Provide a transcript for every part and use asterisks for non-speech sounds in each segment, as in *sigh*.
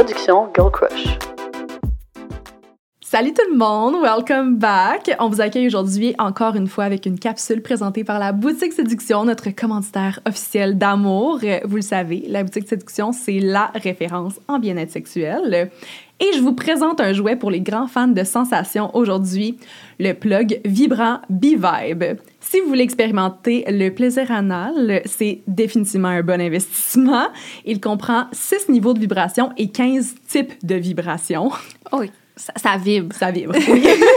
production Girl Crush. Salut tout le monde, welcome back. On vous accueille aujourd'hui encore une fois avec une capsule présentée par la boutique Séduction, notre commanditaire officiel d'amour. Vous le savez, la boutique Séduction, c'est la référence en bien-être sexuel. Et je vous présente un jouet pour les grands fans de sensations aujourd'hui, le plug vibrant B-Vibe. Si vous voulez expérimenter le plaisir anal, c'est définitivement un bon investissement. Il comprend 6 niveaux de vibration et 15 types de vibrations. Oui, ça, ça vibre. Ça vibre.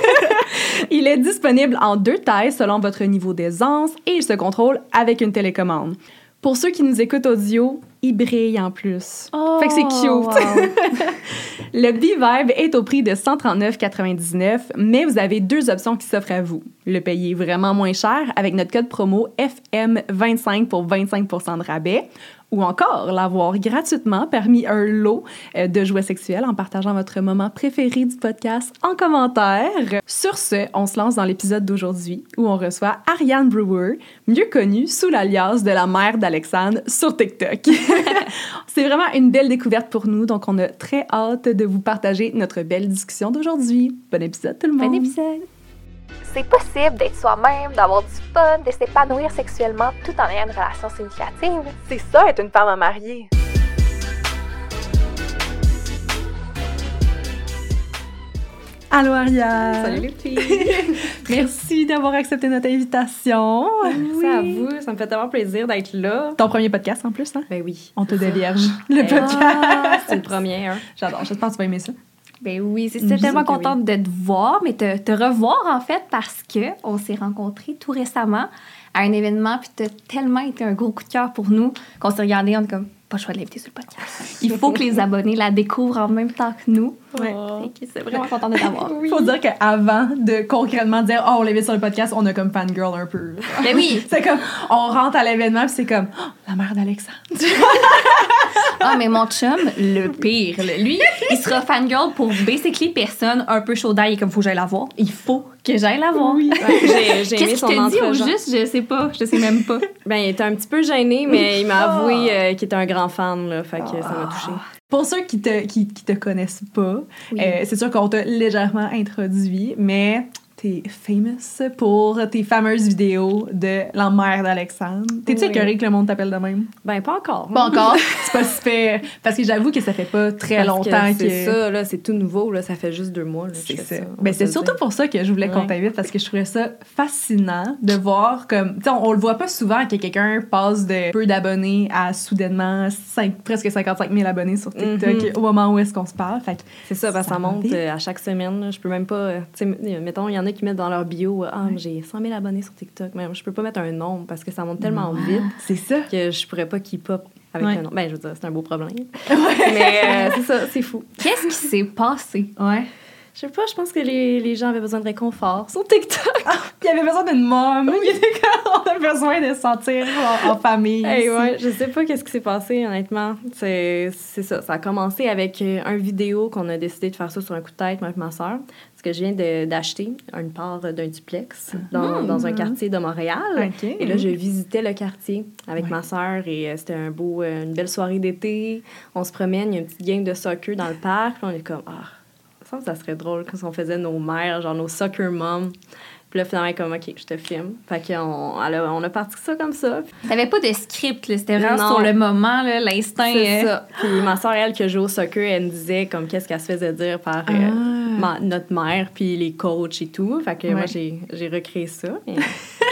*laughs* il est disponible en deux tailles selon votre niveau d'aisance et il se contrôle avec une télécommande. Pour ceux qui nous écoutent audio, il brille en plus. Oh, fait que c'est cute. wow. *laughs* Le B-Vibe est au prix de 139,99, mais vous avez deux options qui s'offrent à vous. Le payer vraiment moins cher avec notre code promo FM25 pour 25 de rabais ou encore l'avoir gratuitement parmi un lot euh, de jouets sexuels en partageant votre moment préféré du podcast en commentaire. Sur ce, on se lance dans l'épisode d'aujourd'hui où on reçoit Ariane Brewer, mieux connue sous l'alias de la mère d'Alexandre sur TikTok. *laughs* C'est vraiment une belle découverte pour nous, donc on a très hâte de vous partager notre belle discussion d'aujourd'hui. Bon épisode tout le monde! Bon épisode. C'est possible d'être soi-même, d'avoir du fun, de s'épanouir sexuellement tout en ayant une relation significative. C'est ça, être une femme à marier. Allô Ariane! Salut les filles! *laughs* Merci d'avoir accepté notre invitation. Merci à vous, ça me fait tellement plaisir d'être là. Ton premier podcast en plus, hein? Ben oui. On te dévierge. *laughs* Le Eh, podcast. C'est une première. J'adore, j'espère que tu vas aimer ça. Ben oui, c'est tellement oui. contente de te voir, mais te, te revoir en fait parce que on s'est rencontrés tout récemment à un événement, puis t'as tellement été un gros coup de cœur pour nous qu'on s'est regardé, on est comme pas le choix de l'inviter sur le podcast. Il faut que les *laughs* abonnés la découvrent en même temps que nous. Ouais. Que c'est vraiment contente de t'avoir. *laughs* Faut dire qu'avant de concrètement dire oh on l'invite sur le podcast, on a comme fangirl un peu. Ben oui. *laughs* C'est comme on rentre à l'événement puis c'est comme Oh, la mère d'Alexandre. *laughs* Ah, mais mon chum, le pire, lui, il sera fangirl pour basically personne un peu chaud d'ail, comme faut que j'aille la voir. Il faut que j'aille la voir. Oui. J'ai j'ai aimé Qu'est-ce son qu'il te dit au juste? Je sais pas. Je sais même pas. *laughs* Ben, il était un petit peu gêné, mais il m'a avoué euh, qu'il était un grand fan, là. Fait que ça m'a touché. Pour ceux qui te qui, qui te connaissent pas, Oui. euh, c'est sûr qu'on t'a légèrement introduit, mais t'es famous pour tes fameuses vidéos de la mère d'Alexandre. T'es-tu Oui. écœurée que le monde t'appelle de même? Ben, pas encore. Pas encore? *laughs* c'est pas super. Parce que j'avoue que ça fait pas très Parce longtemps que que. C'est ça, là. C'est tout nouveau, là. Ça fait juste deux mois, C'est ça. Ben, c'est surtout pour ça que je voulais qu'on t'invite parce que je trouvais ça fascinant de voir comme. Tu sais, on, on le voit pas souvent que quelqu'un passe de peu d'abonnés à soudainement presque 55 000 abonnés sur TikTok Mhm. au moment où est-ce qu'on se parle. C'est ça, que ça Ça monte euh, à chaque semaine. Je peux même pas. euh, tu sais, m- mettons, il y en a qui mettent dans leur bio euh, Ah, j'ai 100 000 abonnés sur TikTok. Mais je peux pas mettre un nombre parce que ça monte tellement vite c'est ça. que je pourrais pas keep up avec Ouais. un nombre. Ben, je veux dire, c'est un beau problème. Mais euh, c'est ça, c'est fou. Qu'est-ce qui s'est passé? Ouais. Je sais pas, je pense que les, les gens avaient besoin de réconfort sur TikTok. Il y avait besoin d'une mom. *laughs* Il était comme, on a besoin de se sentir en, en famille. Hey, ouais, je sais pas qu'est-ce qui s'est passé, honnêtement. C'est ça. Ça a commencé avec euh, un vidéo qu'on a décidé de faire ça sur un coup de tête, moi et ma soeur. Parce que je viens d'acheter une part d'un duplex dans, dans un quartier de Montréal. Et là, je visitais le quartier avec Ouais. ma soeur et euh, c'était un beau, euh, une belle soirée d'été. On se promène, il y a une petite game de soccer dans le parc. Puis on est comme, ah, ça, ça serait drôle quand on faisait nos mères, genre nos soccer moms. Puis là, finalement, elle est comme, OK, je te filme. Fait qu'on a- on a parti ça comme ça. T'avais pas de script, là. C'était vraiment sur le moment, là, l'instinct. C'est euh, ça. Puis ma soeur, elle, qui joue au soccer, elle me disait comme qu'est-ce qu'elle se faisait dire par euh, Ah. ma- notre mère, puis les coachs et tout. Fait que moi, Ouais. j'ai j'ai recréé ça. *laughs*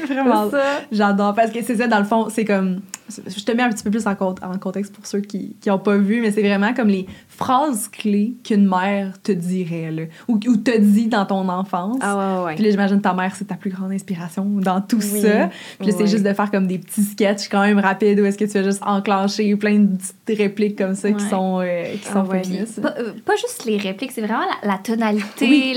*laughs* vraiment. J'adore parce que c'est ça, dans le fond, c'est comme. Je te mets un petit peu plus en, cont- en contexte pour ceux qui n'ont pas vu, mais c'est vraiment comme les phrases clés qu'une mère te dirait, là, ou, ou te dit dans ton enfance. Ah ouais, Puis ouais. là, j'imagine ta mère, c'est ta plus grande inspiration dans tout Oui. ça. Puis c'est juste de faire comme des petits sketchs quand même rapides où est-ce que tu vas juste enclencher plein de petites répliques comme ça qui sont, euh, qui Ah sont ouais. Pas, euh, pas juste les répliques, c'est vraiment la, la tonalité, Oui.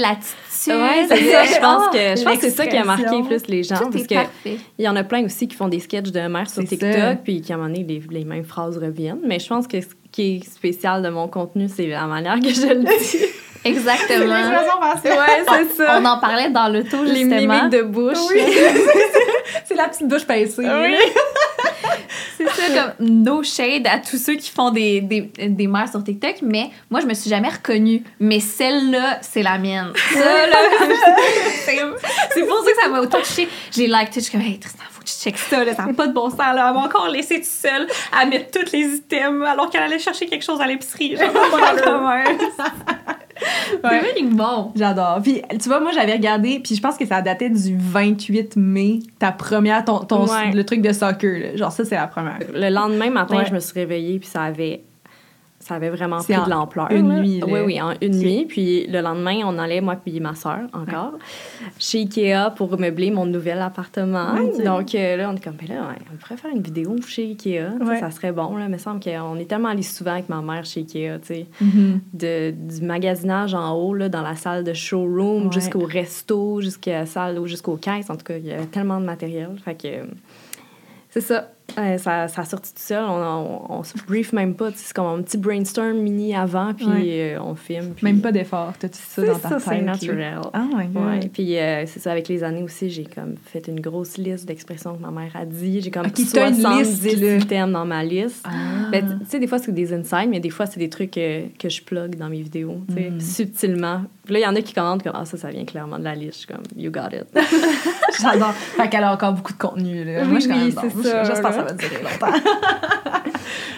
Ouais, c'est ça. *laughs* Je pense que, je pense que c'est ça qui a marqué plus les gens. Tout Parce est que il y en a plein aussi qui font des sketchs de mère sur TikTok, ça. puis qui, à un moment donné, les, les mêmes phrases reviennent. Mais je pense que ce qui est spécial de mon contenu, c'est la manière que je le dis. *laughs* Exactement. Ouais, c'est ça. On en parlait dans l'auto, Les justement. mimiques de bouche. Oui. *laughs* c'est la petite bouche pincée. Oui. Comme no shade à tous ceux qui font des, des, des mères sur TikTok, mais moi, je me suis jamais reconnue. Mais celle-là, c'est la mienne. Ça, là, *laughs* c'est pour ça que ça m'a autant touché. J'ai like, je suis comme, hey, Tristan, checkes ça, là, ça n'a pas de bon sens, là. Elle m'a encore laissé toute seule à mettre tous les items alors qu'elle allait chercher quelque chose à l'épicerie. *laughs* *laughs* C'est Ouais. vraiment bon. J'adore. Puis, tu vois, moi, j'avais regardé, puis je pense que ça datait du 28 mai, ta première, ton, ton- Ouais. le truc de soccer, là. Genre, ça, c'est la première. Le lendemain matin, Ouais. je me suis réveillée, puis ça avait, ça avait vraiment pris en de l'ampleur. une là. nuit, là. Oui, oui, en une nuit. Puis le lendemain, on allait, moi puis ma soeur, encore, chez Ikea pour meubler mon nouvel appartement. Donc euh, là, on est comme, ben là, ouais, on pourrait faire une vidéo chez Ikea. Ça serait bon, là. Il me semble qu'on est tellement allés souvent avec ma mère chez Ikea, tu sais. Mhm. De, du magasinage en haut, là, dans la salle de showroom, jusqu'au resto, jusqu'à la salle ou jusqu'aux caisses. En tout cas, il y avait tellement de matériel. Fait que c'est ça. Ça. Ça a sorti tout seul. On, on, on se brief même pas. C'est comme un petit brainstorm mini avant, puis Ouais. euh, on filme. puis- Même pas d'effort, t'as tout ça dans ta ça, tête. c'est naturel. Ah, my God. Ouais, puis euh, c'est ça, avec les années aussi, j'ai comme fait une grosse liste d'expressions que ma mère a dit. J'ai comme une 70 liste, là. items dans ma liste. Ah. Ben, tu sais, des fois, c'est des insides, mais des fois, c'est des trucs euh, que je plug dans mes vidéos, Mm. subtilement. Puis là, il y en a qui commentent comme, ah, ça, ça vient clairement de la liste. Je suis comme, you got it. *laughs* J'adore. Fait qu'elle a encore beaucoup de contenu, là. Oui, Moi, je suis quand même ça, que va durer longtemps. *laughs*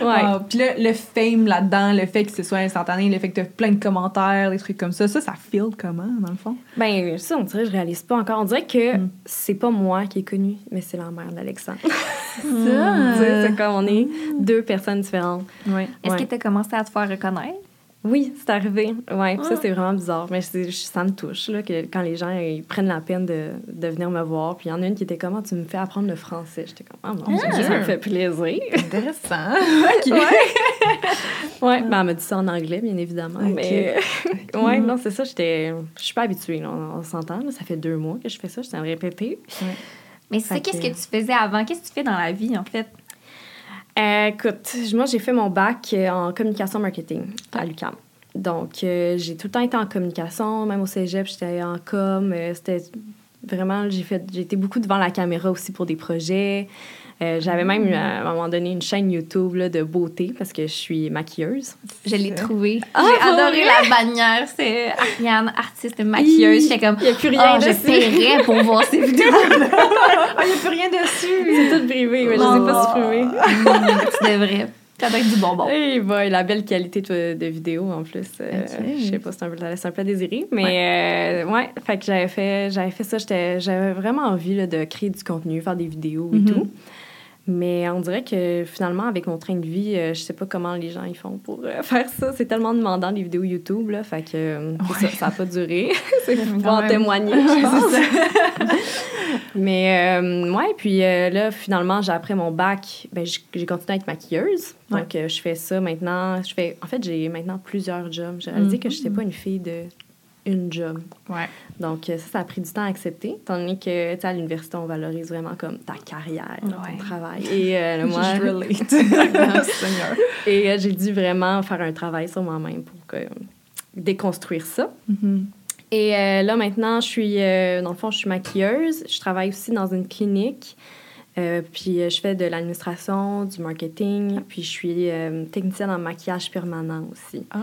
Ouais. Ah, Puis là, le fame là-dedans, le fait que ce soit instantané, le fait que t'as plein de commentaires, des trucs comme ça, ça, ça feel comment, dans le fond? Ben, ça, on dirait, je réalise pas encore. On dirait que Mm. c'est pas moi qui est connue, mais c'est la mère d'Alexandre. Ça! *laughs* Tu c'est comme on est deux personnes différentes. Ouais. Est-ce Ouais. que tu as commencé à te faire reconnaître? Oui, c'est arrivé. Ouais, puis Ah. ça, c'est vraiment bizarre. Mais ça me touche, là, que quand les gens ils prennent la peine de, de venir me voir. Puis il y en a une qui était comme, Ah, tu me fais apprendre le français. J'étais comme, ah, mon Dieu, ça me fait plaisir. Intéressant. *laughs* Ouais, ben, elle m'a dit ça en anglais, bien évidemment. Ok. Mais, ouais, non, c'est ça, j'étais. Je suis pas habituée, là, on, on s'entend. Ça fait deux mois que je fais ça, je tiens à le répéter. Mais c'est ça, qu'est-ce que- que tu faisais avant? Qu'est-ce que tu fais dans la vie, en fait? Euh, écoute, moi, j'ai fait mon bac euh, en communication marketing à l'UQAM. Donc, euh, j'ai tout le temps été en communication, même au cégep, j'étais en com. euh, C'était vraiment, j'ai fait, j'ai été beaucoup devant la caméra aussi pour des projets. Euh, J'avais même, à un moment donné, une chaîne YouTube là, de beauté parce que je suis maquilleuse. Je l'ai Ça. trouvé. Ah, J'ai adoré la bannière. C'est Ariane, artiste maquilleuse. J'étais comme, Il n'y a plus rien Ah, je dessus. pour voir ces *laughs* vidéos. Ah, il n'y a plus rien dessus! C'est tout privé, mais je Oh. ne les ai pas supprimés. Hum, tu devrais. Doit être du bonbon. Et bah, la belle qualité de, vidéo en plus. euh, Ok. Je sais pas, c'est un laisse un peu à désirer. Mais euh, ouais, fait que j'avais fait, j'avais fait ça. J'avais vraiment envie là, de créer du contenu, faire des vidéos et Mhm. tout. Mais on dirait que finalement, avec mon train de vie, euh, je sais pas comment les gens ils font pour euh, *laughs* faire ça. C'est tellement demandant les vidéos YouTube, là. Fait que euh, ça, ça a pas duré. *laughs* *laughs* c'est pour pouvoir en témoigner, je pense. Mais euh, ouais, puis euh, là, finalement, j'ai après mon bac, ben, j'ai continué à être maquilleuse. Donc, euh, je fais ça maintenant. Je fais, en fait, j'ai maintenant plusieurs jobs. J'ai réalisé que je n'étais pas une fille de une job. Ouais. Donc, euh, ça, ça a pris du temps à accepter, étant donné que, tu sais, à l'université, on valorise vraiment comme ta carrière, Ouais. ton travail. Et euh, *laughs* moi, Je relate. *laughs* Seigneur. et euh, j'ai dû vraiment faire un travail sur moi-même pour que- déconstruire ça. Mhm. Et euh, là, maintenant, je suis, dans le fond, je suis maquilleuse. Je travaille aussi dans une clinique. Euh, puis euh, je fais de l'administration, du marketing. Puis je suis euh, technicienne en maquillage permanent aussi. Ah.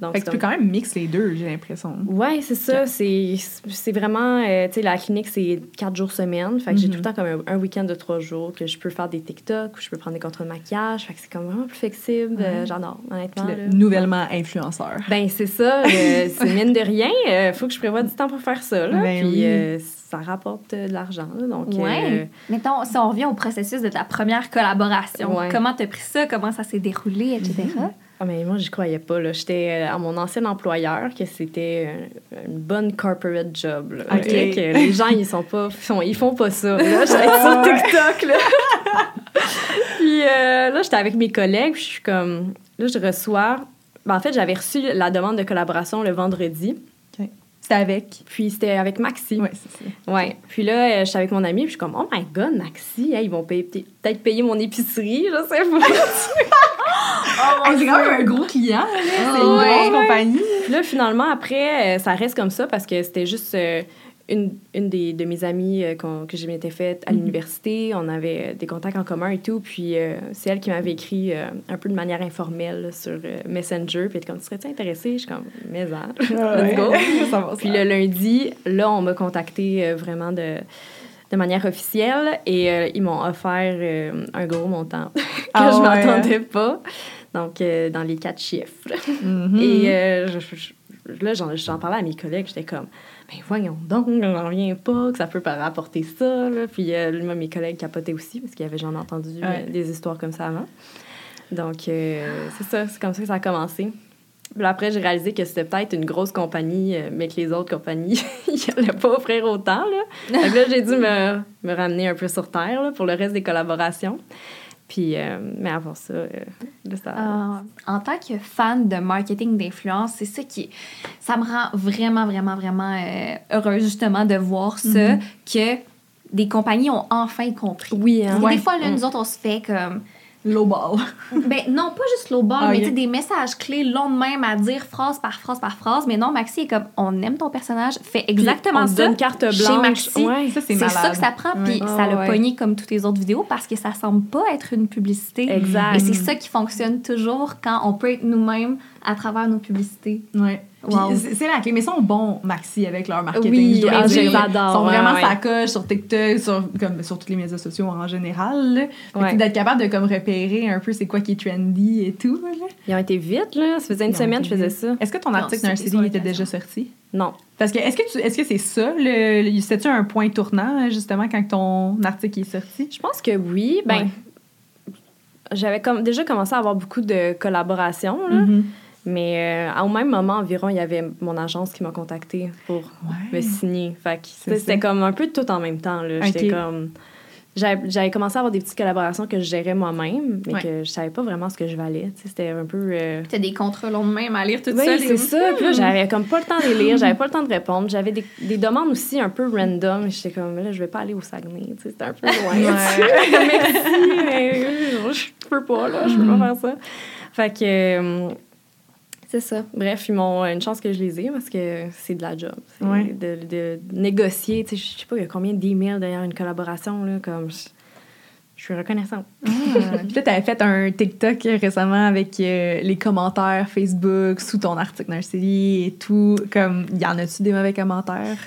Donc, fait que tu peux quand même mixer les deux, j'ai l'impression. Ouais, c'est ça. C'est c'est vraiment, euh, tu sais, la clinique, c'est quatre jours semaine. Fait que j'ai Mhm. tout le temps comme un, un week-end de trois jours que je peux faire des TikTok ou je peux prendre des contrôles de maquillage. Fait que c'est comme vraiment plus flexible. Euh, J'adore, honnêtement. Puis là. le nouvellement influenceur. Ben, c'est ça. euh, c'est mine de rien. Faut que je prévoie du temps pour faire ça. Là. Ben Puis oui. Ça rapporte euh, de l'argent. Donc, euh, Ouais. Mettons, si on revient au processus de ta première collaboration, Ouais. comment t'as pris ça? Comment ça s'est déroulé, etc.? ah, mais moi, j'y croyais pas. J'étais euh, à mon ancien employeur que c'était une bonne corporate job. là. Que les gens, ils sont pas, ils, font pas ça. J'étais sur TikTok. Là. *laughs* puis euh, là, j'étais avec mes collègues. Puis je suis comme... Là, je reçois... Ben, en fait, j'avais reçu la demande de collaboration le vendredi. C'était avec. Puis c'était avec Maxi. Ouais, c'est ça. Ouais. Puis là, euh, je suis avec mon ami, puis je suis comme, oh my god, Maxi, ils vont peut-être payer mon épicerie, je sais pas. *laughs* Hey, c'est quand même un gros client, là. C'est une ouais. grosse compagnie. puis là, finalement, après, euh, ça reste comme ça parce que c'était juste euh, une, une des, de mes amies euh, que je m'étais faite à Mhm. l'université. On avait euh, des contacts en commun et tout. Puis euh, c'est elle qui m'avait écrit euh, un peu de manière informelle là, sur Messenger. Puis elle était comme, serais-tu intéressée? Je suis comme, mais hein. *laughs* Let's go. *laughs* Puis le lundi, là, on m'a contacté vraiment de, de manière officielle et ils m'ont offert un gros montant *laughs* que Ah je ouais. m'attendais pas. Donc, dans les quatre chiffres. Mhm. Et je- je- là, j'en, j'en parlais à mes collègues, j'étais comme, ben voyons donc, j'en reviens pas, que ça peut pas rapporter ça. Là. Puis euh, moi, mes collègues capotaient aussi, parce qu'il y avait, j'en ai entendu euh, des histoires comme ça avant. Donc, euh, c'est ça, c'est comme ça que ça a commencé. Puis après, j'ai réalisé que c'était peut-être une grosse compagnie, euh, mais que les autres compagnies, *laughs* ils n'allaient pas offrir autant. Là. Que là, j'ai dû me, me ramener un peu sur terre là, pour le reste des collaborations. Puis, euh, mais avant ça, euh, ça... Euh, en tant que fan de marketing d'influence, c'est ça qui. Ça me rend vraiment, vraiment, vraiment euh, heureuse, justement, de voir ça, que des compagnies ont enfin compris. oui, hein? Ouais. Des fois, là, nous autres, on se fait comme. Lowball. *laughs* Ben, non, pas juste low ball, Ah, mais ok. tu sais, des messages clés longs de même à dire phrase par phrase par phrase. Mais non, Maxi est comme, on aime ton personnage, fais exactement on ça. donne carte chez blanche. Maxi. Ouais. Ça, c'est ça que ça prend, puis ça Ah, l'a ouais. pogné comme toutes les autres vidéos parce que ça semble pas être une publicité. Exact. Et c'est ça qui fonctionne toujours quand on peut être nous-mêmes à travers nos publicités. Ouais. Wow. c'est la clé. Mais ils sont bons, Maxi, avec leur marketing. Oui, je ah, dire. Ils sont vraiment ouais. sa coche sur TikTok, sur, comme, sur tous les médias sociaux en général. Ouais. D'être capable de comme, repérer un peu c'est quoi qui est trendy et tout. là. Ils ont été vite, là. Ça faisait une Ils semaine que je faisais ça. Est-ce que ton article dans c'était un CD était déjà sorti? Non. Parce que est-ce que tu- est-ce que c'est ça, le, c'était-tu un point tournant, justement, quand ton article est sorti? Je pense que oui. Ben, Ouais. j'avais comme déjà commencé à avoir beaucoup de collaborations, là. Mhm. Mais euh, au même moment environ, il y avait mon agence qui m'a contacté pour me Ouais. signer. Fait que C'est c'était ça. comme un peu tout en même temps. là. J'étais Ok. comme... J'avais j'avais commencé à avoir des petites collaborations que je gérais moi-même, mais Ouais. que je savais pas vraiment ce que je valais. C'était un peu... euh, T'as des contrats longs de même à lire tout Oui, ça. c'est ça. Puis là, j'avais comme pas le temps de les lire, j'avais pas le temps de répondre. J'avais des, des demandes aussi un peu random. J'étais comme, là, je vais pas aller au Saguenay. Tu sais, c'était un peu loin. *laughs* Merci, mais euh, je peux pas, là. Je peux pas faire ça. Fait que. Euh, c'est ça. Bref, ils m'ont une chance que je les ai parce que c'est de la job. Ouais. De, de négocier. Tu sais, je sais pas, il y a combien d'emails derrière une collaboration, là. Comme. Je, suis reconnaissante. Ah. *laughs* Puis là, t'avais fait un TikTok récemment avec euh, les commentaires Facebook sous ton article dans le et tout. Comme, y en a-tu des mauvais commentaires?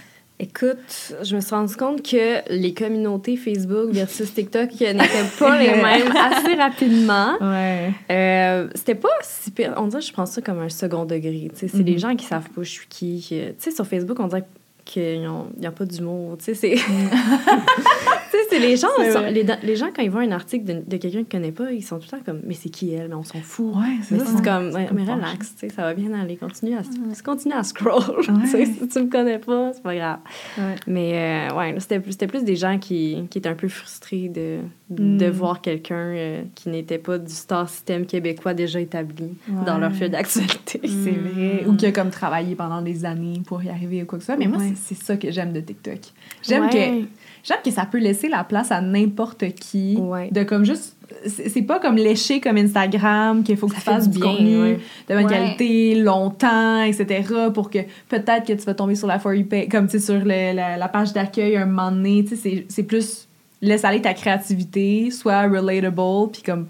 Écoute, je me suis rendu compte que les communautés Facebook versus TikTok *laughs* n'étaient pas les mêmes assez rapidement. Ouais. Euh, c'était pas si pire. On dirait que je prends ça comme un second degré. tu sais. C'est Mhm. des gens qui savent pas je suis qui. que- Tu sais, sur Facebook, on dirait qu'il n'y a pas d'humour. Tu sais, c'est... *laughs* c'est les gens... Sont- les, les gens, quand ils voient un article de, de quelqu'un qu'ils connaissent pas, ils sont tout le temps comme « Mais c'est qui elle? Mais on s'en fout. Ouais, c'est Mais ça. c'est comme, ouais, mais relax, tu sais, ça va bien aller. Continue à, continue à scroll. *laughs* Ouais. si tu me connais pas, c'est pas grave. Ouais. Mais euh, ouais, c'était plus, c'était plus des gens qui, qui étaient un peu frustrés de, de Mm. voir quelqu'un euh, qui n'était pas du star système québécois déjà établi dans leur fil d'actualité. *laughs* C'est vrai. Ou qui a comme travaillé pendant des années pour y arriver ou quoi que ce soit. Mais moi, Ouais. c'est ça que j'aime de TikTok. J'aime Ouais. que j'aime que ça peut laisser la place à n'importe qui. De comme juste. C'est pas comme lécher comme Instagram, qu'il faut que Ça tu fasses du bien, contenu ouais. de bonne Ouais. qualité, longtemps, etc. Pour que peut-être que tu vas tomber sur la For You page, comme tu sais, sur le- la, la page d'accueil un moment donné. Tu sais, c'est plus. Laisse aller ta créativité, soit relatable, puis comme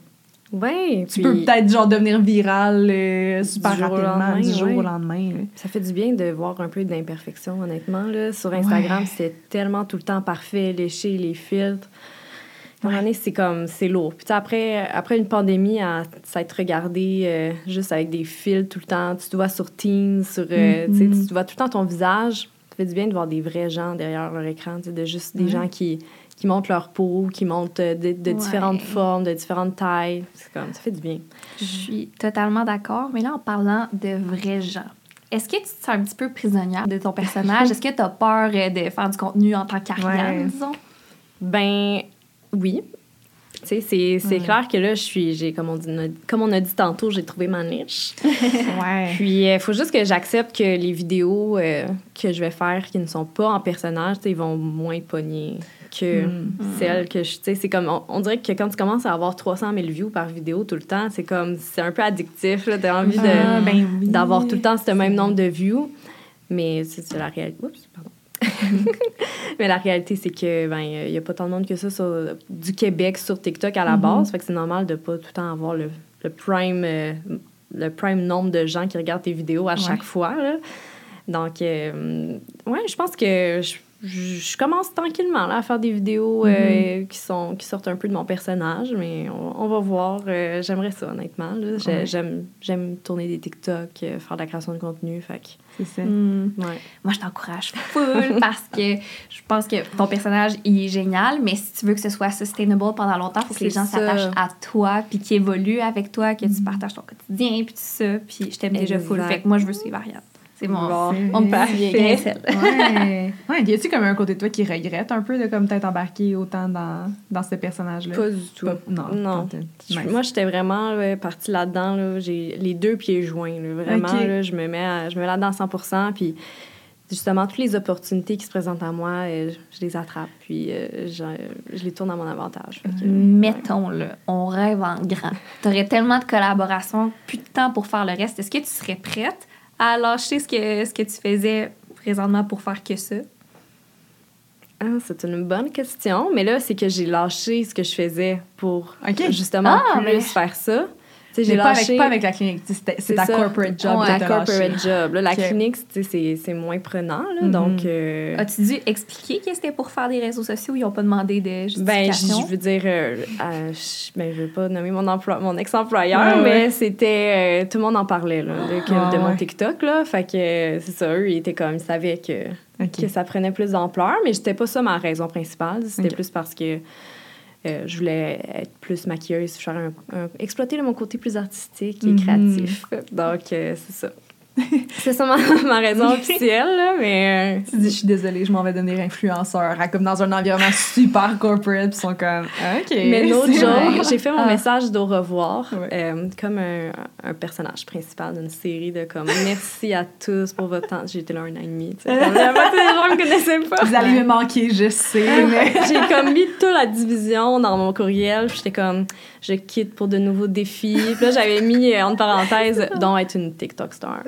Ouais, tu puis peux peut-être genre devenir viral euh, super Du jour au rapidement lendemain, du jour ouais. au lendemain. là. Ça fait du bien de voir un peu d'imperfection, honnêtement. Là. Sur Instagram, Ouais. c'est tellement tout le temps parfait, léché, les filtres. À donné, c'est comme, c'est lourd. Puis après, après une pandémie, à s'être regardé euh, juste avec des filtres tout le temps, tu te vois sur Teams, sur, euh, tu Mhm. te vois tout le temps ton visage. Ça fait du bien de voir des vrais gens derrière leur écran, de juste des Ouais. gens qui, qui montrent leur peau, qui montrent euh, de, de Ouais. différentes formes, de différentes tailles. C'est comme, ça fait du bien. Je suis totalement d'accord. Mais là, en parlant de vrais gens, est-ce que tu te sens un petit peu prisonnière de ton personnage? *laughs* Est-ce que tu as peur euh, de faire du contenu en tant qu'Ariane, Ouais. disons? Ben oui. Tu sais, c'est, c'est Ouais. clair que là, je suis, j'ai, comme on, dit, comme on a dit tantôt, j'ai trouvé ma niche. *laughs* Ouais. Puis, il faut juste que j'accepte que les vidéos euh, que je vais faire qui ne sont pas en personnage, tu sais, ils vont moins pogner que Mm. celles que je. Tu sais, c'est comme. On, on dirait que quand tu commences à avoir 300 000 views par vidéo tout le temps, c'est comme. C'est un peu addictif, là. T'as envie Ah, ben oui. d'avoir tout le temps ce même nombre de views. Mais c'est, la réalité. Oups, pardon. *laughs* mais la réalité, c'est que ben il y a pas tant de monde que ça sur, du Québec sur TikTok à la base. Fait que c'est normal de pas tout le temps avoir le, le prime, euh, le prime nombre de gens qui regardent tes vidéos à chaque fois. là. Donc, euh, ouais, je pense que je, je- commence tranquillement là, à faire des vidéos euh, qui, sont, qui sortent un peu de mon personnage, mais on, on va voir. Euh, J'aimerais ça, honnêtement. J'aime tourner des TikTok, euh, faire de la création de contenu. C'est ça. Hmm. ouais. Moi, je t'encourage full *laughs* parce que je pense que ton personnage, il est génial, mais si tu veux que ce soit sustainable pendant longtemps, il faut que les gens s'attachent à toi, puis qu'ils évoluent avec toi, que tu partages ton quotidien, puis tout ça. Puis je t'aime déjà full. Fait que moi, je veux suivre Ariane. C'est mon, Bon, mon parfait. *laughs* Ouais. ouais. Y a-tu comme un côté de toi qui regrette un peu de comme t'être embarqué autant dans, dans ce personnage-là? Pas du tout. Pas- non. Non. Nice. Moi, j'étais vraiment là, partie là-dedans. Là. J'ai les deux pieds joints. là. Vraiment, là, je me mets, à- je me mets là-dedans à 100 Puis, justement, toutes les opportunités qui se présentent à moi, euh, je, je les attrape. Puis, euh, je, je les tourne à mon avantage. Que, Mettons-le, on rêve en grand. Tu aurais tellement de collaborations, plus de temps pour faire le reste. Est-ce que tu serais prête à lâcher ce que, ce que tu faisais présentement pour faire que ça? Ah, c'est une bonne question. Mais là, c'est que j'ai lâché ce que je faisais pour Ok. justement Ah, plus mais- faire ça. J'ai pas lâché... avec, pas avec la clinique. C'est c'est C'est ta ça. corporate job Ouais, corporate job. Là, la clinique, c'est c'est moins prenant. Là, Mhm. Donc, euh, As-tu dû expliquer que c'était pour faire des réseaux sociaux? Ils n'ont pas demandé de Ben, justification? je veux dire, euh, euh, je, ben, je veux pas nommer mon, emploi, mon ex-employeur, Ouais, mais ouais. c'était. euh, tout le monde en parlait, là, de, Ah, de mon. TikTok, là. Fait que c'est ça, eux, ils étaient comme, ils savaient que, que ça prenait plus d'ampleur, mais c'était pas ça ma raison principale. C'était plus parce que euh, je voulais être plus maquilleuse, faire un, un- exploiter mon côté plus artistique et Mhm. créatif. Donc, euh, c'est ça. *laughs* c'est ça *laughs* ma, ma raison officielle, là, mais. euh, Tu dis, je suis désolée, je m'en vais devenir influenceur. Comme dans un environnement super corporate, ils sont comme, OK. Mais l'autre jour, j'ai fait mon Ah. message d'au revoir Ouais. euh, comme un, un personnage principal d'une série de comme merci à tous pour votre temps. J'ai été là un an et demi. tu sais. *laughs* Comme La moitié des gens me connaissaient pas. Vous allez me manquer, je sais, mais. J'ai comme mis toute la division dans mon courriel. puis J'étais comme, je quitte pour de nouveaux défis. Puis là, j'avais mis euh, entre parenthèses, dont être une TikTok star.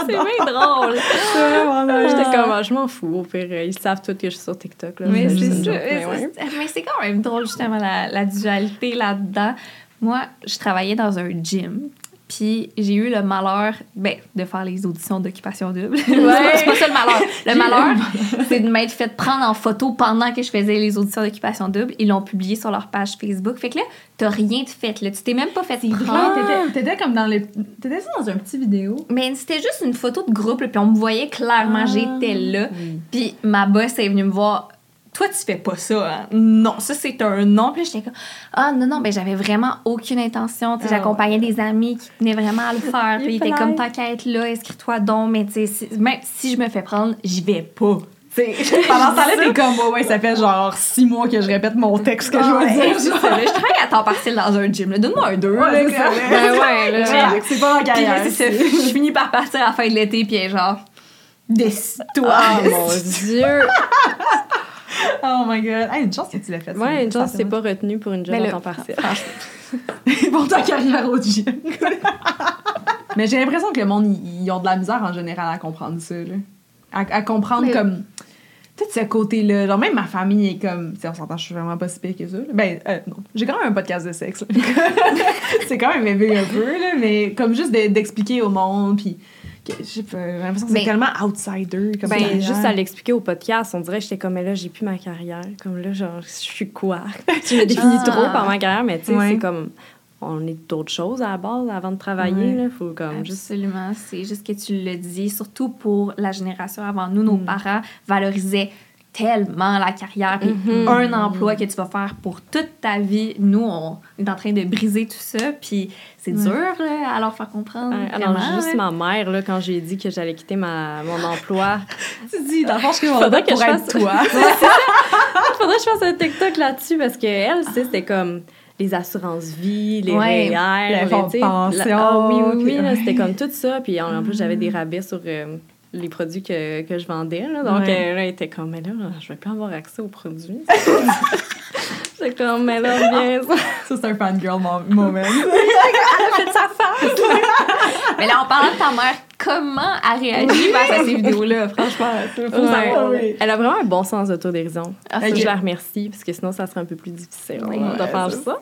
C'est bien drôle. J'étais comme, ah, je m'en fous. Au pire, euh, ils savent tous que je suis sur TikTok. Là. Mais C'est c'est mais ouais. c'est- c'est quand même drôle, justement, la, la dualité là-dedans. Moi, je travaillais dans un gym. Puis j'ai eu le malheur ben, de faire les auditions d'occupation double. c'est pas- *laughs* c'est pas ça le malheur. Le *laughs* malheur, c'est de m'être fait prendre en photo pendant que je faisais les auditions d'occupation double. Ils l'ont publié sur leur page Facebook. Fait que là, t'as rien de fait. Là. Tu t'es même pas fait prendre. t'étais- T'étais comme dans les. T'étais dans un petit vidéo. Mais c'était juste une photo de groupe, là, puis on me voyait clairement, Ah. j'étais là. Puis ma boss est venue me voir. Toi, tu fais pas ça, hein? Non, ça, c'est un non. Puis j'étais comme, ah, non, non, ben j'avais vraiment aucune intention. Ah J'accompagnais des amis qui tenaient vraiment à le *laughs* faire. Il Puis ils étaient comme, être là, inscris-toi donc. Mais tu sais, même si je me fais prendre, j'y vais pas. Tu sais, *laughs* *laughs* Pendant ce temps-là, t'es comme, ouais, ouais, ça fait genre six mois que je répète mon texte que je Ouais, veux dire. je travaille à temps partiel dans un gym. Donne-moi un deux. Ouais, c'est Ben ouais, là. Ouais, C'est pas en carrière. Je finis par partir à la fin de l'été, puis genre, décide-toi. Ah, mon Dieu! Oh my god. Hey, une chance que tu l'as fait. Ouais, une chance, c'est fait pas retenu pour une job là, temps partiel. *laughs* pour ta carrière au gym. *laughs* Mais j'ai l'impression que le monde, ils ont de la misère en général à comprendre ça, là. À, à comprendre Mais- comme. Tout ce côté-là. Genre, même ma famille est comme. Tu on s'entend, je suis vraiment pas si pire que ça. là. Ben, euh, non. J'ai quand même un podcast de sexe. *laughs* C'est quand même élevé un peu, là. Mais comme juste de- d'expliquer au monde, puis. J'ai l'impression que c'est Ben- tellement outsider. Comme Ben, juste à l'expliquer au podcast, on dirait que j'étais comme, mais là, j'ai plus ma carrière. Comme là, genre, je suis quoi? *laughs* tu me définis Ah. trop par ma carrière, mais tu sais, Ouais. c'est comme, on est d'autres choses à la base avant de travailler. Ouais. Là, faut comme juste. Absolument, c'est juste que tu le dis, surtout pour la génération avant nous, nos Mm. parents valorisaient tellement la carrière, puis Mhm. un emploi que tu vas faire pour toute ta vie. Nous, on est en train de briser tout ça, puis c'est Ouais. dur là, à leur faire comprendre. Alors, juste là. ma mère, là, quand j'ai dit que j'allais quitter ma, mon emploi, *laughs* Tu dis, dans le fond, *laughs* je Faudrait que je fasse- toi. *laughs* faudrait que je fasse un TikTok là-dessus parce que elle, tu sais, c'était comme les assurances vie, les Ouais, REER, les les- fonds de tu sais, pension, la- ah oui, oui, oui, c'était comme tout ça. Puis en, plus, j'avais des rabais sur euh, les produits que, que je vendais. Là, donc, Ouais. euh, là, elle était comme, mais là, je vais plus avoir accès aux produits. *laughs* J'étais comme, mais là, bien ça. Ça, c'est un fangirl mo- moment. fait sa face. Mais là, en parlant de ta mère, comment elle réagit face à ces vidéos-là? Franchement, *laughs* faut Ouais. savoir. oui. Elle a vraiment un bon sens d'autodérision. Ah, Ça, ok. Je la remercie, parce que sinon, ça serait un peu plus difficile Oui. de faire c'est ça.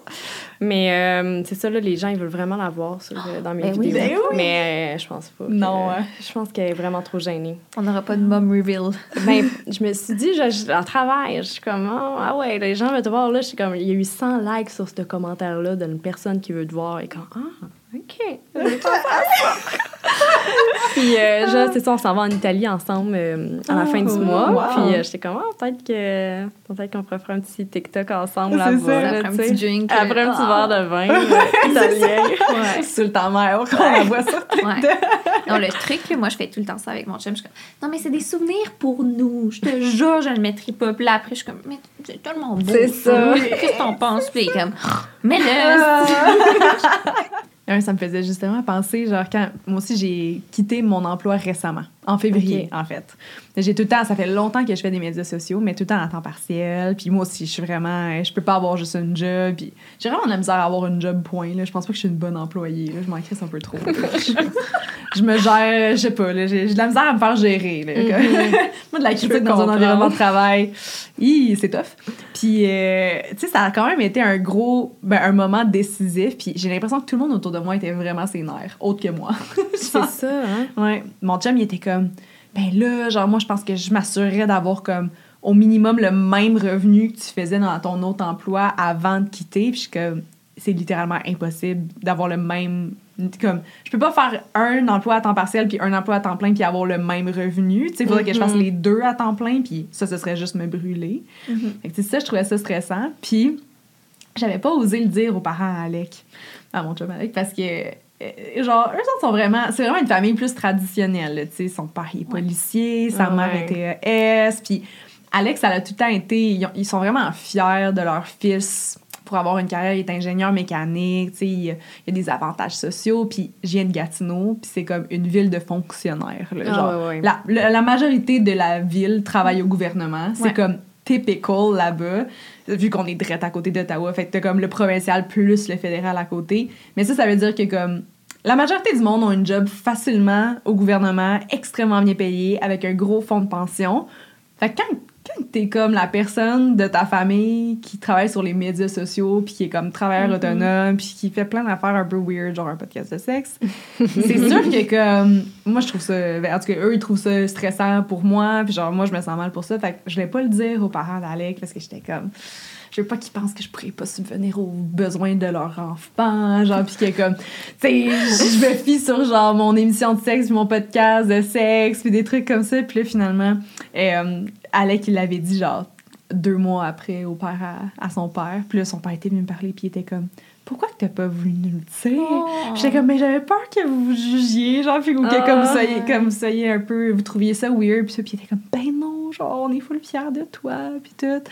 Mais euh, c'est ça, là, les gens, ils veulent vraiment la voir sur, euh, dans mes Ben oui. vidéos. Ben oui. Mais euh, je pense pas. Non, hein. Je pense qu'elle est vraiment trop gênée. On n'aura pas de mom reveal. *laughs* Ben, je me suis dit, je, je, en travail, je suis comme, oh, ah ouais, les gens veulent te voir. Là, je suis comme, il y a eu 100 likes sur ce commentaire-là d'une personne qui veut te voir. Et comme, ah, OK. Je vais penser à ça. Puis, euh, genre, c'est ça, on s'en va en Italie ensemble euh, à la fin du Oh, mois. wow. Puis, euh, j'étais comme, ah, peut-être que peut-être qu'on pourrait faire un petit TikTok ensemble C'est là-bas. là, Après un petit drink. Après un petit Ah. verre de vin *laughs* euh, italien. Ouais. Sur ta mère, on la voit ça. Ouais. Non, le truc, moi, je fais tout le temps ça avec mon chum. Je suis comme, non, mais c'est des souvenirs pour nous. Je te jure, je ne le mettrai pas. Puis là, après, je suis comme, mais c'est tellement beau. C'est ça. Qu'est-ce que t'en penses? Puis il est comme, mais là, *laughs* ça me faisait justement penser, genre, quand moi aussi j'ai quitté mon emploi récemment, en février, en fait. J'ai tout le temps, ça fait longtemps que je fais des médias sociaux, mais tout le temps à temps partiel. Puis moi aussi, je suis vraiment, je peux pas avoir juste une job. Puis j'ai vraiment de la misère à avoir une job, point. Là. Je pense pas que je suis une bonne employée. Là. Je m'en crisse un peu trop. *laughs* je, me gère, je sais pas, j'ai de la misère à me faire gérer. là. *laughs* moi, de la critique dans un environnement de travail, c'est tough. Puis, euh, tu sais, ça a quand même été un gros, ben, un moment décisif. Puis j'ai l'impression que tout le monde autour de moi était vraiment ses nerfs, autre que moi. *laughs* C'est ça, hein? Ouais. Mon chum, il était comme, ben là, genre, moi, je pense que je m'assurerais d'avoir comme au minimum le même revenu que tu faisais dans ton autre emploi avant de quitter. Puis je suis comme, c'est littéralement impossible d'avoir le même. Comme, je peux pas faire un emploi à temps partiel puis un emploi à temps plein puis avoir le même revenu. Tu sais, il faudrait que je fasse Mhm. les deux à temps plein puis ça, ce serait juste me brûler. Fait que, tu sais, ça, je trouvais ça stressant. Puis, j'avais pas osé le dire aux parents à Alec, à mon chum Alec, parce que, genre, eux autres sont vraiment, c'est vraiment une famille plus traditionnelle, tu sais. Son père, il est policier, sa Ah mère ouais. était S, puis Alex, elle a tout le temps été, ils, ont- ils sont vraiment fiers de leur fils pour avoir une carrière, il est ingénieur mécanique, tu sais, il, y a- des avantages sociaux, puis je viens de Gatineau, puis c'est comme une ville de fonctionnaires, là, Ah, genre, ouais, ouais. la, la- majorité de la ville travaille au gouvernement. C'est Ouais. comme typical là-bas, vu qu'on est direct à côté d'Ottawa. Fait que t'as comme le provincial plus le fédéral à côté. Mais ça, ça veut dire que comme la majorité du monde ont une job facilement au gouvernement, extrêmement bien payé, avec un gros fonds de pension. Fait que quand t'es comme la personne de ta famille qui travaille sur les médias sociaux, puis qui est comme travailleur autonome, puis qui fait plein d'affaires un peu weird, genre un podcast de sexe, c'est sûr que comme moi je trouve ça ben, en tout cas eux ils trouvent ça stressant pour moi puis genre moi je me sens mal pour ça fait que je voulais pas le dire aux parents d'Alec parce que j'étais comme je veux pas qu'ils pensent que je pourrais pas subvenir aux besoins de leur enfant genre puis que comme tu sais je me fie sur genre mon émission de sexe puis mon podcast de sexe puis des trucs comme ça puis là finalement euh, Alec il l'avait dit genre deux mois après au père à, à son père puis là son père était venu me parler puis il était comme pourquoi que t'as pas voulu nous le dire? Oh. J'étais comme, mais j'avais peur que vous vous jugiez, genre, puis ou que comme, vous soyez, comme vous soyez un peu, vous trouviez ça weird, puis ça, puis il était comme, ben non, genre, on est full fiers de toi, puis tout.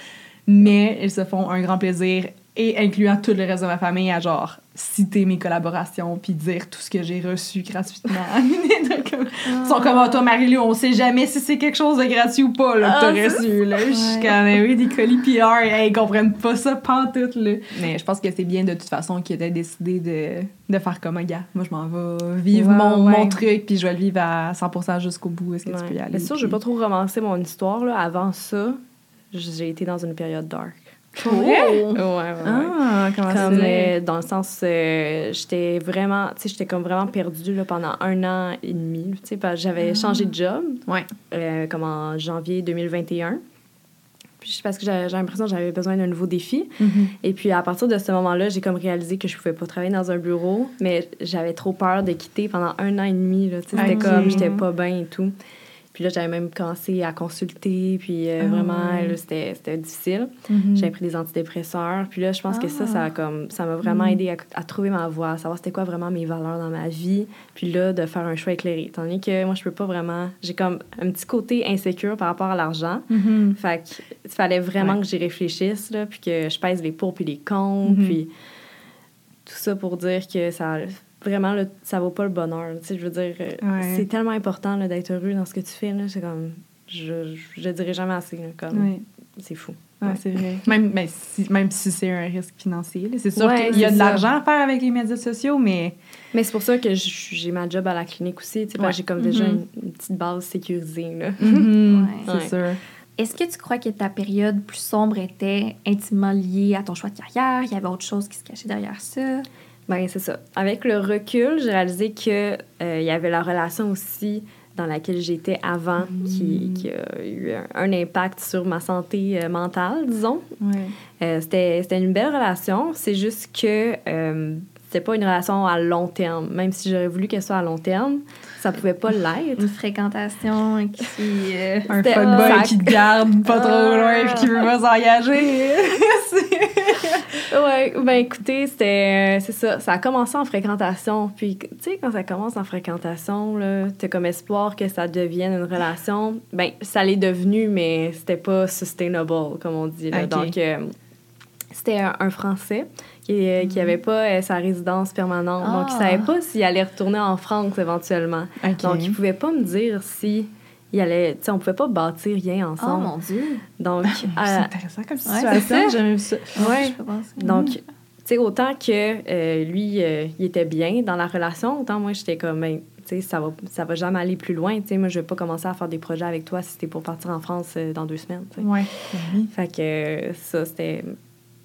Mais ils se font un grand plaisir, et incluant tout le reste de ma famille, à genre citer mes collaborations, puis dire tout ce que j'ai reçu gratuitement. *laughs* *laughs* Ils sont comme, Ah, toi, Marie-Lou, on sait jamais si c'est quelque chose de gratuit ou pas, là, que t'as Ah, reçu, là. Je suis Ouais. comme, Eh oui, des colis PR, hey, ils comprennent pas ça, pantoute, là. Mais je pense que c'est bien, de toute façon, qu'ils aient décidé de, de faire comme un gars. Moi, je m'en vais vivre Ouais, mon, ouais. mon truc, puis je vais le vivre à 100% jusqu'au bout. Est-ce que tu peux y aller? Mais sûr, je vais pas trop romancer mon histoire. Là. Avant ça, j'ai été dans une période dark. Vrai? Ouais, ouais, ouais. Ah, comment Comme euh, dans le sens, euh, j'étais vraiment, tu sais, j'étais comme vraiment perdue là, pendant un an et demi. Tu sais, j'avais changé de job, Ouais. euh, comme en janvier 2021. Puis parce que j'avais j'ai l'impression que j'avais besoin d'un nouveau défi. Et puis à partir de ce moment-là, j'ai comme réalisé que je pouvais pas travailler dans un bureau, mais j'avais trop peur de quitter pendant un an et demi. là. Tu sais, C'était Ok. comme, j'étais pas bien et tout. Puis là, j'avais même commencé à consulter, puis euh, Ah vraiment, là, c'était c'était difficile. Mhm. J'avais pris des antidépresseurs. Puis là, je pense que ça, ça Ah. a comme ça m'a vraiment Mm. aidé à, à trouver ma voie, à savoir c'était quoi vraiment mes valeurs dans ma vie. Puis là, de faire un choix éclairé. Donné que moi, je peux pas vraiment. J'ai comme un petit côté insécure par rapport à l'argent. Mhm. Fait qu'il fallait vraiment Ouais. que j'y réfléchisse, là, puis que je pèse les pour puis les contre. Mhm. Puis tout ça pour dire que ça. Vraiment, là, ça vaut pas le bonheur. Tu sais, je veux dire, euh, Ouais. c'est tellement important là, d'être heureux dans ce que tu fais. là. C'est comme. Je, je, je le dirai jamais assez. là, comme, Ouais. C'est fou. Ouais, c'est vrai. Même, ben, si, même si c'est un risque financier. C'est sûr Ouais, qu'il y a de l'argent à faire avec les médias sociaux, mais Mais c'est pour ça que j'ai ma job à la clinique aussi, tu sais, j'ai comme déjà Mhm. une, une petite base sécurisée, là. *laughs* Mhm, Ouais. c'est Ouais. sûr. Est-ce que tu crois que ta période plus sombre était intimement liée à ton choix de carrière? Il y avait autre chose qui se cachait derrière ça? Ben, c'est ça. Avec le recul, j'ai réalisé que euh, il y avait la relation aussi dans laquelle j'étais avant qui, qui a eu un, un impact sur ma santé euh, mentale, disons. Euh, c'était, c'était une belle relation. C'est juste que euh, c'était pas une relation à long terme. Même si j'aurais voulu qu'elle soit à long terme, ça pouvait pas l'être. Une fréquentation qui... euh, Un fuckboy qui te garde pas trop Ah. loin et qui veut pas s'engager. *laughs* Ouais, ben écoutez, c'était euh, c'est ça, ça a commencé en fréquentation, puis tu sais quand ça commence en fréquentation là, t'as comme espoir que ça devienne une relation. Ben ça l'est devenu mais c'était pas sustainable comme on dit là. Donc euh, c'était un, un français qui euh, qui avait pas euh, sa résidence permanente. Donc il Ah. savait pas s'il allait retourner en France éventuellement. Donc il pouvait pas me dire si il allait, tu sais on pouvait pas bâtir rien Oh ensemble. mon Dieu! Donc *laughs* c'est euh, intéressant comme Ouais, situation. c'est ça. J'ai jamais vu ça. Ouais. Je. Donc, tu sais, autant que euh, lui, euh, il était bien dans la relation, autant moi, j'étais comme, ben, tu sais, ça va, ça va jamais aller plus loin. Tu sais, moi, je vais pas commencer à faire des projets avec toi si c'était pour partir en France euh, dans deux semaines. tu sais. Ouais. Fait que ça, c'était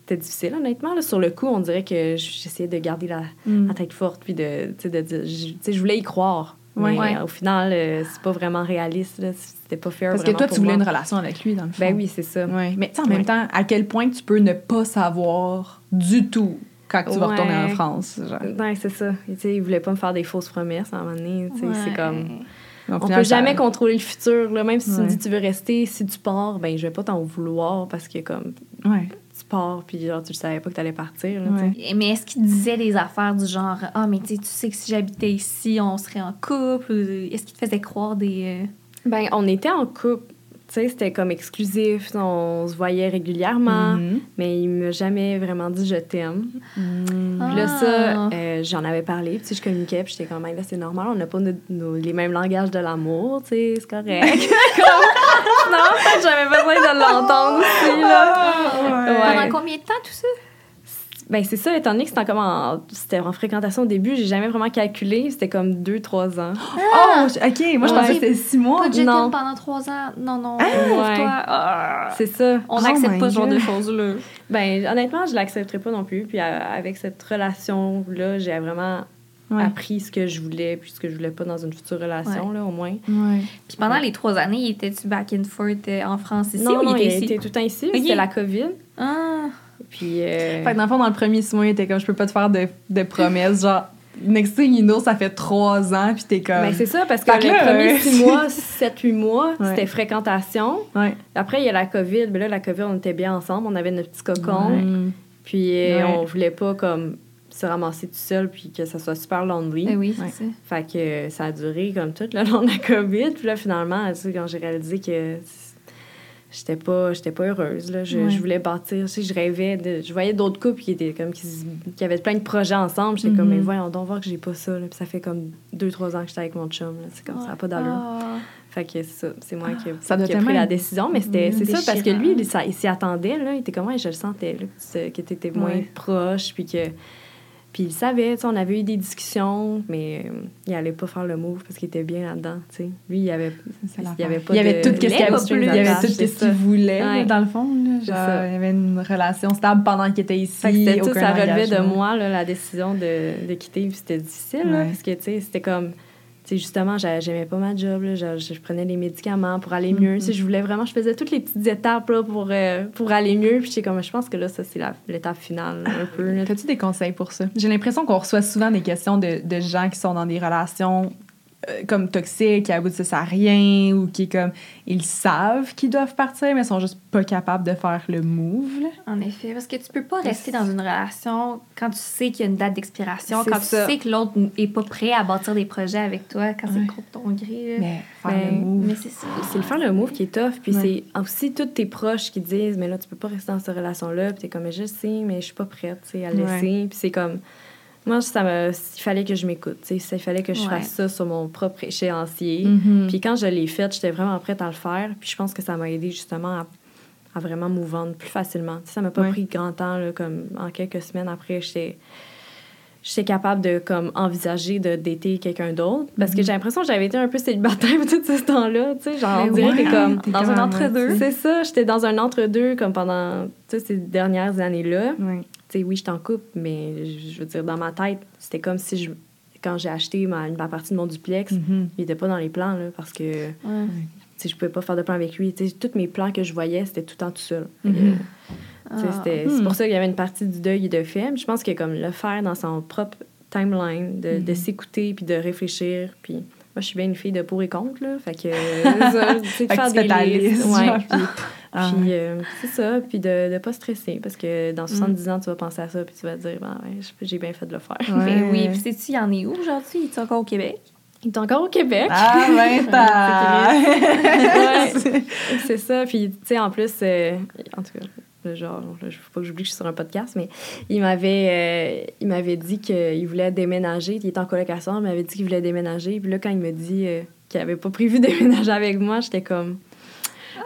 c'était difficile, honnêtement. Là. Sur le coup, on dirait que j'essayais de garder la, Mm. la tête forte, puis de, tu sais, je voulais y croire. Mais Ouais. au final, euh, c'est pas vraiment réaliste. C'était pas fair. Parce que toi, tu voulais moi. une relation avec lui, dans le fond. Ben oui, c'est ça. Ouais. Mais tu sais, en même temps, à quel point tu peux ne pas savoir du tout quand tu vas retourner en Ouais. France. Genre? Ouais, c'est ça. Il voulait pas me faire des fausses promesses à un moment donné. C'est Ouais. comme. Au On final, peut ça- jamais contrôler le futur. Là. Même si tu Ouais. me dis que tu veux rester, si tu pars, ben je vais pas t'en vouloir parce que comme Ouais. Tu pars puis genre tu le savais pas que t'allais partir. Là, Ouais. Mais est-ce qu'il disait des affaires du genre Ah, mais tu sais, tu sais que si j'habitais ici, on serait en couple? Ou Est-ce qu'il te faisait croire des. euh, Ben on était en couple. Tu sais, c'était comme exclusif. On se voyait régulièrement, Mhm. mais il m'a jamais vraiment dit je t'aime. Mhm. Puis là, Ah. ça, euh, j'en avais parlé. Puis je communiquais. Puis j'étais comme, là, c'est normal. On n'a pas nos- nos- les mêmes langages de l'amour. Tu sais, c'est correct. *laughs* *laughs* Non, en fait, j'avais besoin de l'entendre aussi. Là. Ah. Ouais. Pendant combien de temps tout ça? Ben c'est ça, étant donné que c'était comme en, c'était en fréquentation au début, j'ai jamais vraiment calculé. C'était comme 2-3 ans. Oh, je- ok. Moi, je Ouais. pensais que c'était six mois. Pas de non. pendant trois ans. Non, non. Ouais. toi. Ah. C'est ça. On Oh n'accepte pas ce genre de choses-là. Ben honnêtement, je l'accepterais pas non plus. Puis avec cette relation-là, j'ai vraiment Ouais. appris ce que je voulais puis ce que je voulais pas dans une future relation, là, au moins. Ouais. Puis pendant les trois années, étais-tu back and forth euh, en France ici non, ou non, il il était ici? était tout le temps ici. C'était la COVID. Ah. Puis... euh, Fait que dans le fond, dans le premier six mois, il était comme, je peux pas te faire de, de promesses. Genre, next thing you know, ça fait trois ans, puis t'es comme. ben, c'est ça, parce que les là, premiers *laughs* 6 mois, 7-8 mois, Ouais. c'était fréquentation. Ouais. Après, il y a la COVID. Mais là, la COVID, on était bien ensemble. On avait notre petit cocon. Ouais. Puis euh, Ouais. on voulait pas comme se ramasser tout seul puis que ça soit super lonely. Ben oui, c'est Ouais. ça. Fait que euh, ça a duré comme tout le long de la COVID. Puis là, finalement, tu sais, quand j'ai réalisé que j'étais pas, j'étais pas heureuse, là. Je, Ouais. je voulais bâtir, sais, je rêvais de... Je voyais d'autres couples qui étaient comme... qui, qui avaient plein de projets ensemble. J'étais comme, Mhm. mais voyons donc voir que j'ai pas ça, là. Puis ça fait comme deux, trois ans que j'étais avec mon chum. C'est comme, ça pas d'allure. Ah. Fait que c'est ça, c'est moi qui, ça qui a pris la décision, mais c'était c'est ça parce que lui, il, il s'y attendait là, il était comme Ouais, je le sentais là, que tu étais moins proche puis que puis il savait, tu sais, on avait eu des discussions, mais euh, il allait pas faire le move parce qu'il était bien là-dedans, tu sais. Lui, il avait il avait pas il y avait de- tout ce qu'il il avait, il y avait tout ce qu'il voulait, Ouais. dans le fond. Là, genre, il y avait une relation stable pendant qu'il était ici. C'était tout, ça relevait de moi, là, la décision de, de quitter. Puis c'était difficile, là, parce que, tu sais, c'était comme... Sais, justement, j'a- j'aimais pas ma job, là. Je, je prenais les médicaments pour aller mieux. Sais, je voulais vraiment... Je faisais toutes les petites étapes, là, pour, euh, pour aller mieux. Puis comme... Je pense que là, ça, c'est l'étape finale, un peu. As-tu des conseils pour ça? J'ai l'impression qu'on reçoit souvent des questions de, de gens qui sont dans des relations euh, comme toxiques, qui aboutissent à rien, ou qui, comme, ils savent qu'ils doivent partir, mais sont juste pas capables de faire le move. là. En effet, parce que tu peux pas rester dans une relation quand tu sais qu'il y a une date d'expiration, quand ça. tu sais que l'autre est pas prêt à bâtir des projets avec toi, quand Ouais. c'est contre ton gré. là. Mais faire Ben, le move. Mais c'est ça. C'est le faire le move qui est tough. Puis Ouais. c'est aussi tous tes proches qui disent, mais là, tu peux pas rester dans cette relation-là. Puis t'es comme, mais je sais, mais je suis pas prête, tu sais, à Ouais. laisser. Puis c'est comme, moi, ça me, il fallait que je m'écoute. Il fallait que je Ouais. fasse ça sur mon propre échéancier. Mhm. Puis quand je l'ai fait, j'étais vraiment prête à le faire. Puis je pense que ça m'a aidé justement à, à vraiment on plus facilement. Tu sais, ça m'a pas Ouais. pris grand temps, là, comme en quelques semaines après, j'étais j'étais capable de comme envisager de dater quelqu'un d'autre parce que Mhm. j'ai l'impression que j'avais été un peu célibataire *laughs* tout ce temps-là, tu sais, genre on Mais dirait que comme t'es dans un à entre-deux. c'est ça, j'étais dans un entre-deux comme pendant sais, ces dernières années-là. Ouais. Sais, oui, j'étais en couple, mais je je veux dire, dans ma tête, c'était comme si je, quand j'ai acheté ma, ma partie de mon duplex, Mhm. il était pas dans les plans, là, parce que Ouais. je pouvais pas faire de plan avec lui. Tous mes plans que je voyais, c'était tout le temps tout seul. Mhm. sais, Ah. c'était- C'est pour ça qu'il y avait une partie du deuil de fait. Mais je pense que comme le faire dans son propre timeline, de, de Mhm. s'écouter puis de réfléchir. Puis moi, je suis bien une fille de pour et contre, là. Fait que, *laughs* ça, tu sais, de Fait que faire des listes. Ouais, puis Ah puis, ouais. euh, c'est ça, puis de ne pas stresser, parce que dans 70 ans, tu vas penser à ça, puis tu vas te dire, ben, ouais, j'ai bien fait de le faire. Ouais. Ben oui, puis sais-tu, il en est où aujourd'hui? Il est encore au Québec? Il est encore au Québec. Ah, ben, t'as... Ouais. c'est ça, puis tu sais, en plus, euh, en tout cas, le genre, je veux pas que j'oublie que je suis sur un podcast, mais il m'avait, euh, il m'avait dit qu'il voulait déménager, il était en colocation, il m'avait dit qu'il voulait déménager, puis là, quand il me dit euh, qu'il avait pas prévu de *laughs* déménager avec moi, j'étais comme...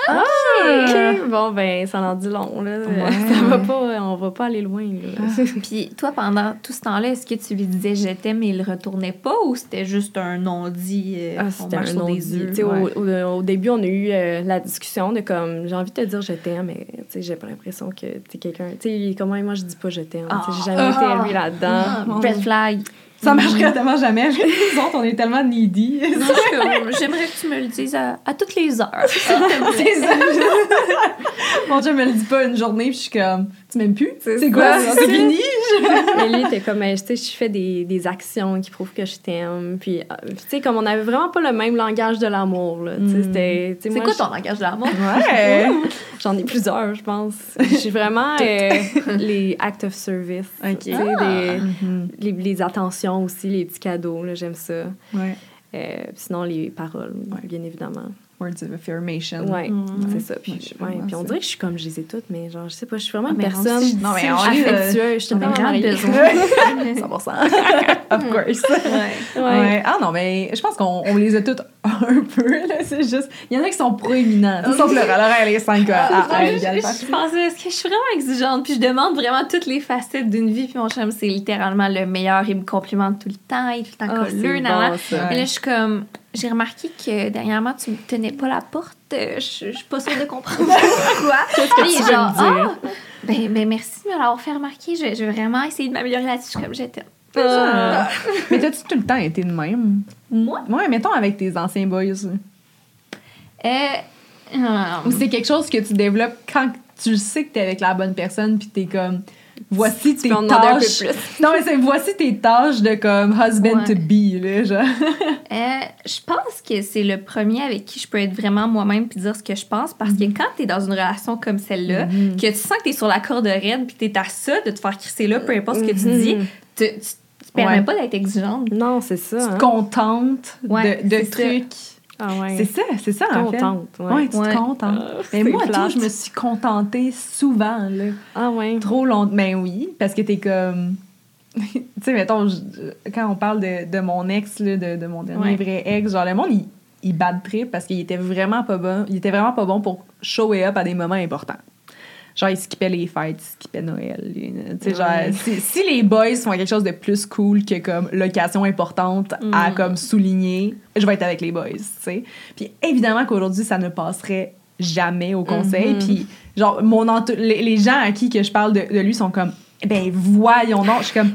Ah, ok. Bon, ben, ça en dit long, là. Ouais. Ça va pas, on va pas aller loin, là. Puis toi, pendant tout ce temps-là, est-ce que tu lui disais je t'aime et il retournait pas ou c'était juste un non-dit? euh, Ah, c'était un non-dit. Ouais. au, au- au début, on a eu euh, la discussion de comme, j'ai envie de te dire je t'aime, mais tu sais, j'ai pas l'impression que t'es quelqu'un. Tu sais, comment moi je dis pas je t'aime. J'ai jamais été Ah. élevée là-dedans. Ah, Red flag. Ça marcherait tellement jamais. Nous autres, on est tellement needy. *laughs* J'aimerais que tu me le dises à, à toutes les heures. *laughs* C'est ça. *laughs* Mon chum me le dit pas une journée, puis je suis comme, tu m'aimes plus? C'est C'est quoi? C'est fini? *laughs* Mais lui, t'es comme, tu sais, je fais des, des actions qui prouvent que je t'aime. Puis, euh, tu sais, comme on avait vraiment pas le même langage de l'amour, là. Tu sais, Mm. C'est quoi ton langage de l'amour? Ouais. *laughs* J'en ai plusieurs, je pense. J'ai vraiment euh, les acts of service. Ok. Tu sais, Ah. les, les, les attentions aussi, les petits cadeaux, là, j'aime ça. Ouais. Euh, sinon, les paroles, bien évidemment. Words of affirmation. Ouais, Mm. c'est ça. Puis, Ouais, puis on ça. dirait que je suis comme, je les ai toutes, mais genre, je sais pas, je suis vraiment Ah, une personne on- Non, mais on est, affectueuse. Je vraiment mariée. besoin. 100%. of course. Ouais. Ouais. Ouais. Ah non, mais je pense qu'on on les a toutes *laughs* un peu. C'est juste. Il y en a qui sont proéminents. Sauf Laura. Laura, elle est 5 à, à, je, je pensais, est-ce que je suis vraiment exigeante? Puis je demande vraiment toutes les facettes d'une vie. Puis mon chum, c'est littéralement le meilleur. Il me complimente tout le temps. Il est tout le temps Ah, colleux. bon, là, je suis comme. J'ai remarqué que dernièrement, tu me tenais pas la porte. Euh, Je, je suis pas sûre de comprendre *laughs* pourquoi. Qu'est-ce que tu veux genre, me dire? ah, ben, ben merci de me l'avoir fait remarquer. Je, je vais vraiment essayer de m'améliorer là-dessus. Comme j'étais. Ah. Mais t'as-tu tout le temps été de même? Moi? Ouais, mettons avec tes anciens boys. Euh, Ou c'est quelque chose que tu développes quand tu sais que t'es avec la bonne personne, puis t'es comme. Voici tes peux en demander un peu tâches. plus. Non, mais c'est voici tes tâches de comme husband Ouais. to be, là, genre. *laughs* Euh, je pense que c'est le premier avec qui je peux être vraiment moi-même puis dire ce que je pense parce que quand t'es dans une relation comme celle-là, Mhm. que tu sens que t'es sur la corde raide puis t'es à ça de te faire crisser là, peu importe ce que tu Mhm. dis, tu, tu, tu te permets Ouais. pas d'être exigeante. Non, c'est ça. Tu hein. te contentes Ouais, de, ça. Ah ouais. C'est ça, c'est ça, en fait. Contente, ouais. Ouais, tu Ouais. te contentes. Ah, mais moi, tout, je me suis contentée souvent, là. Ah ouais. Trop longtemps. Ben oui, parce que t'es comme. *laughs* tu sais, mettons, je- quand on parle de, de mon ex, là, de, de mon dernier vrai ex, genre, le monde, il, il bad trip parce qu'il était vraiment pas bon. Il était vraiment pas bon pour show up à des moments importants. Genre, il skippait les fêtes, il skippait Noël. Tu sais, genre, si, si les boys font quelque chose de plus cool que comme l'occasion importante à Mm. comme souligner, je vais être avec les boys, tu sais. Puis évidemment qu'aujourd'hui, ça ne passerait jamais au conseil. Mhm. Puis genre, mon les, les gens à qui que je parle de, de lui sont comme, ben voyons donc. Je suis comme,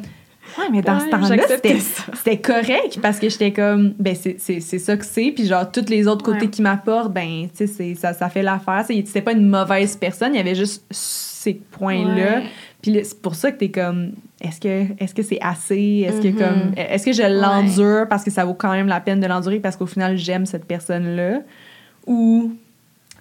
ouais, mais dans ce Ouais, temps-là, j'acceptais c'était *laughs* correct parce que j'étais comme, ben c'est ça que c'est. Puis genre, tous les autres côtés Ouais. qui m'apportent, ben, tu sais, ça, ça fait l'affaire. C'est- C'était pas une mauvaise personne, il y avait juste ces points-là. Ouais. Puis c'est pour ça que t'es comme, est-ce que est-ce que c'est assez? Est-ce que Mhm. comme, est-ce que je l'endure parce que ça vaut quand même la peine de l'endurer parce qu'au final, j'aime cette personne-là? Ou,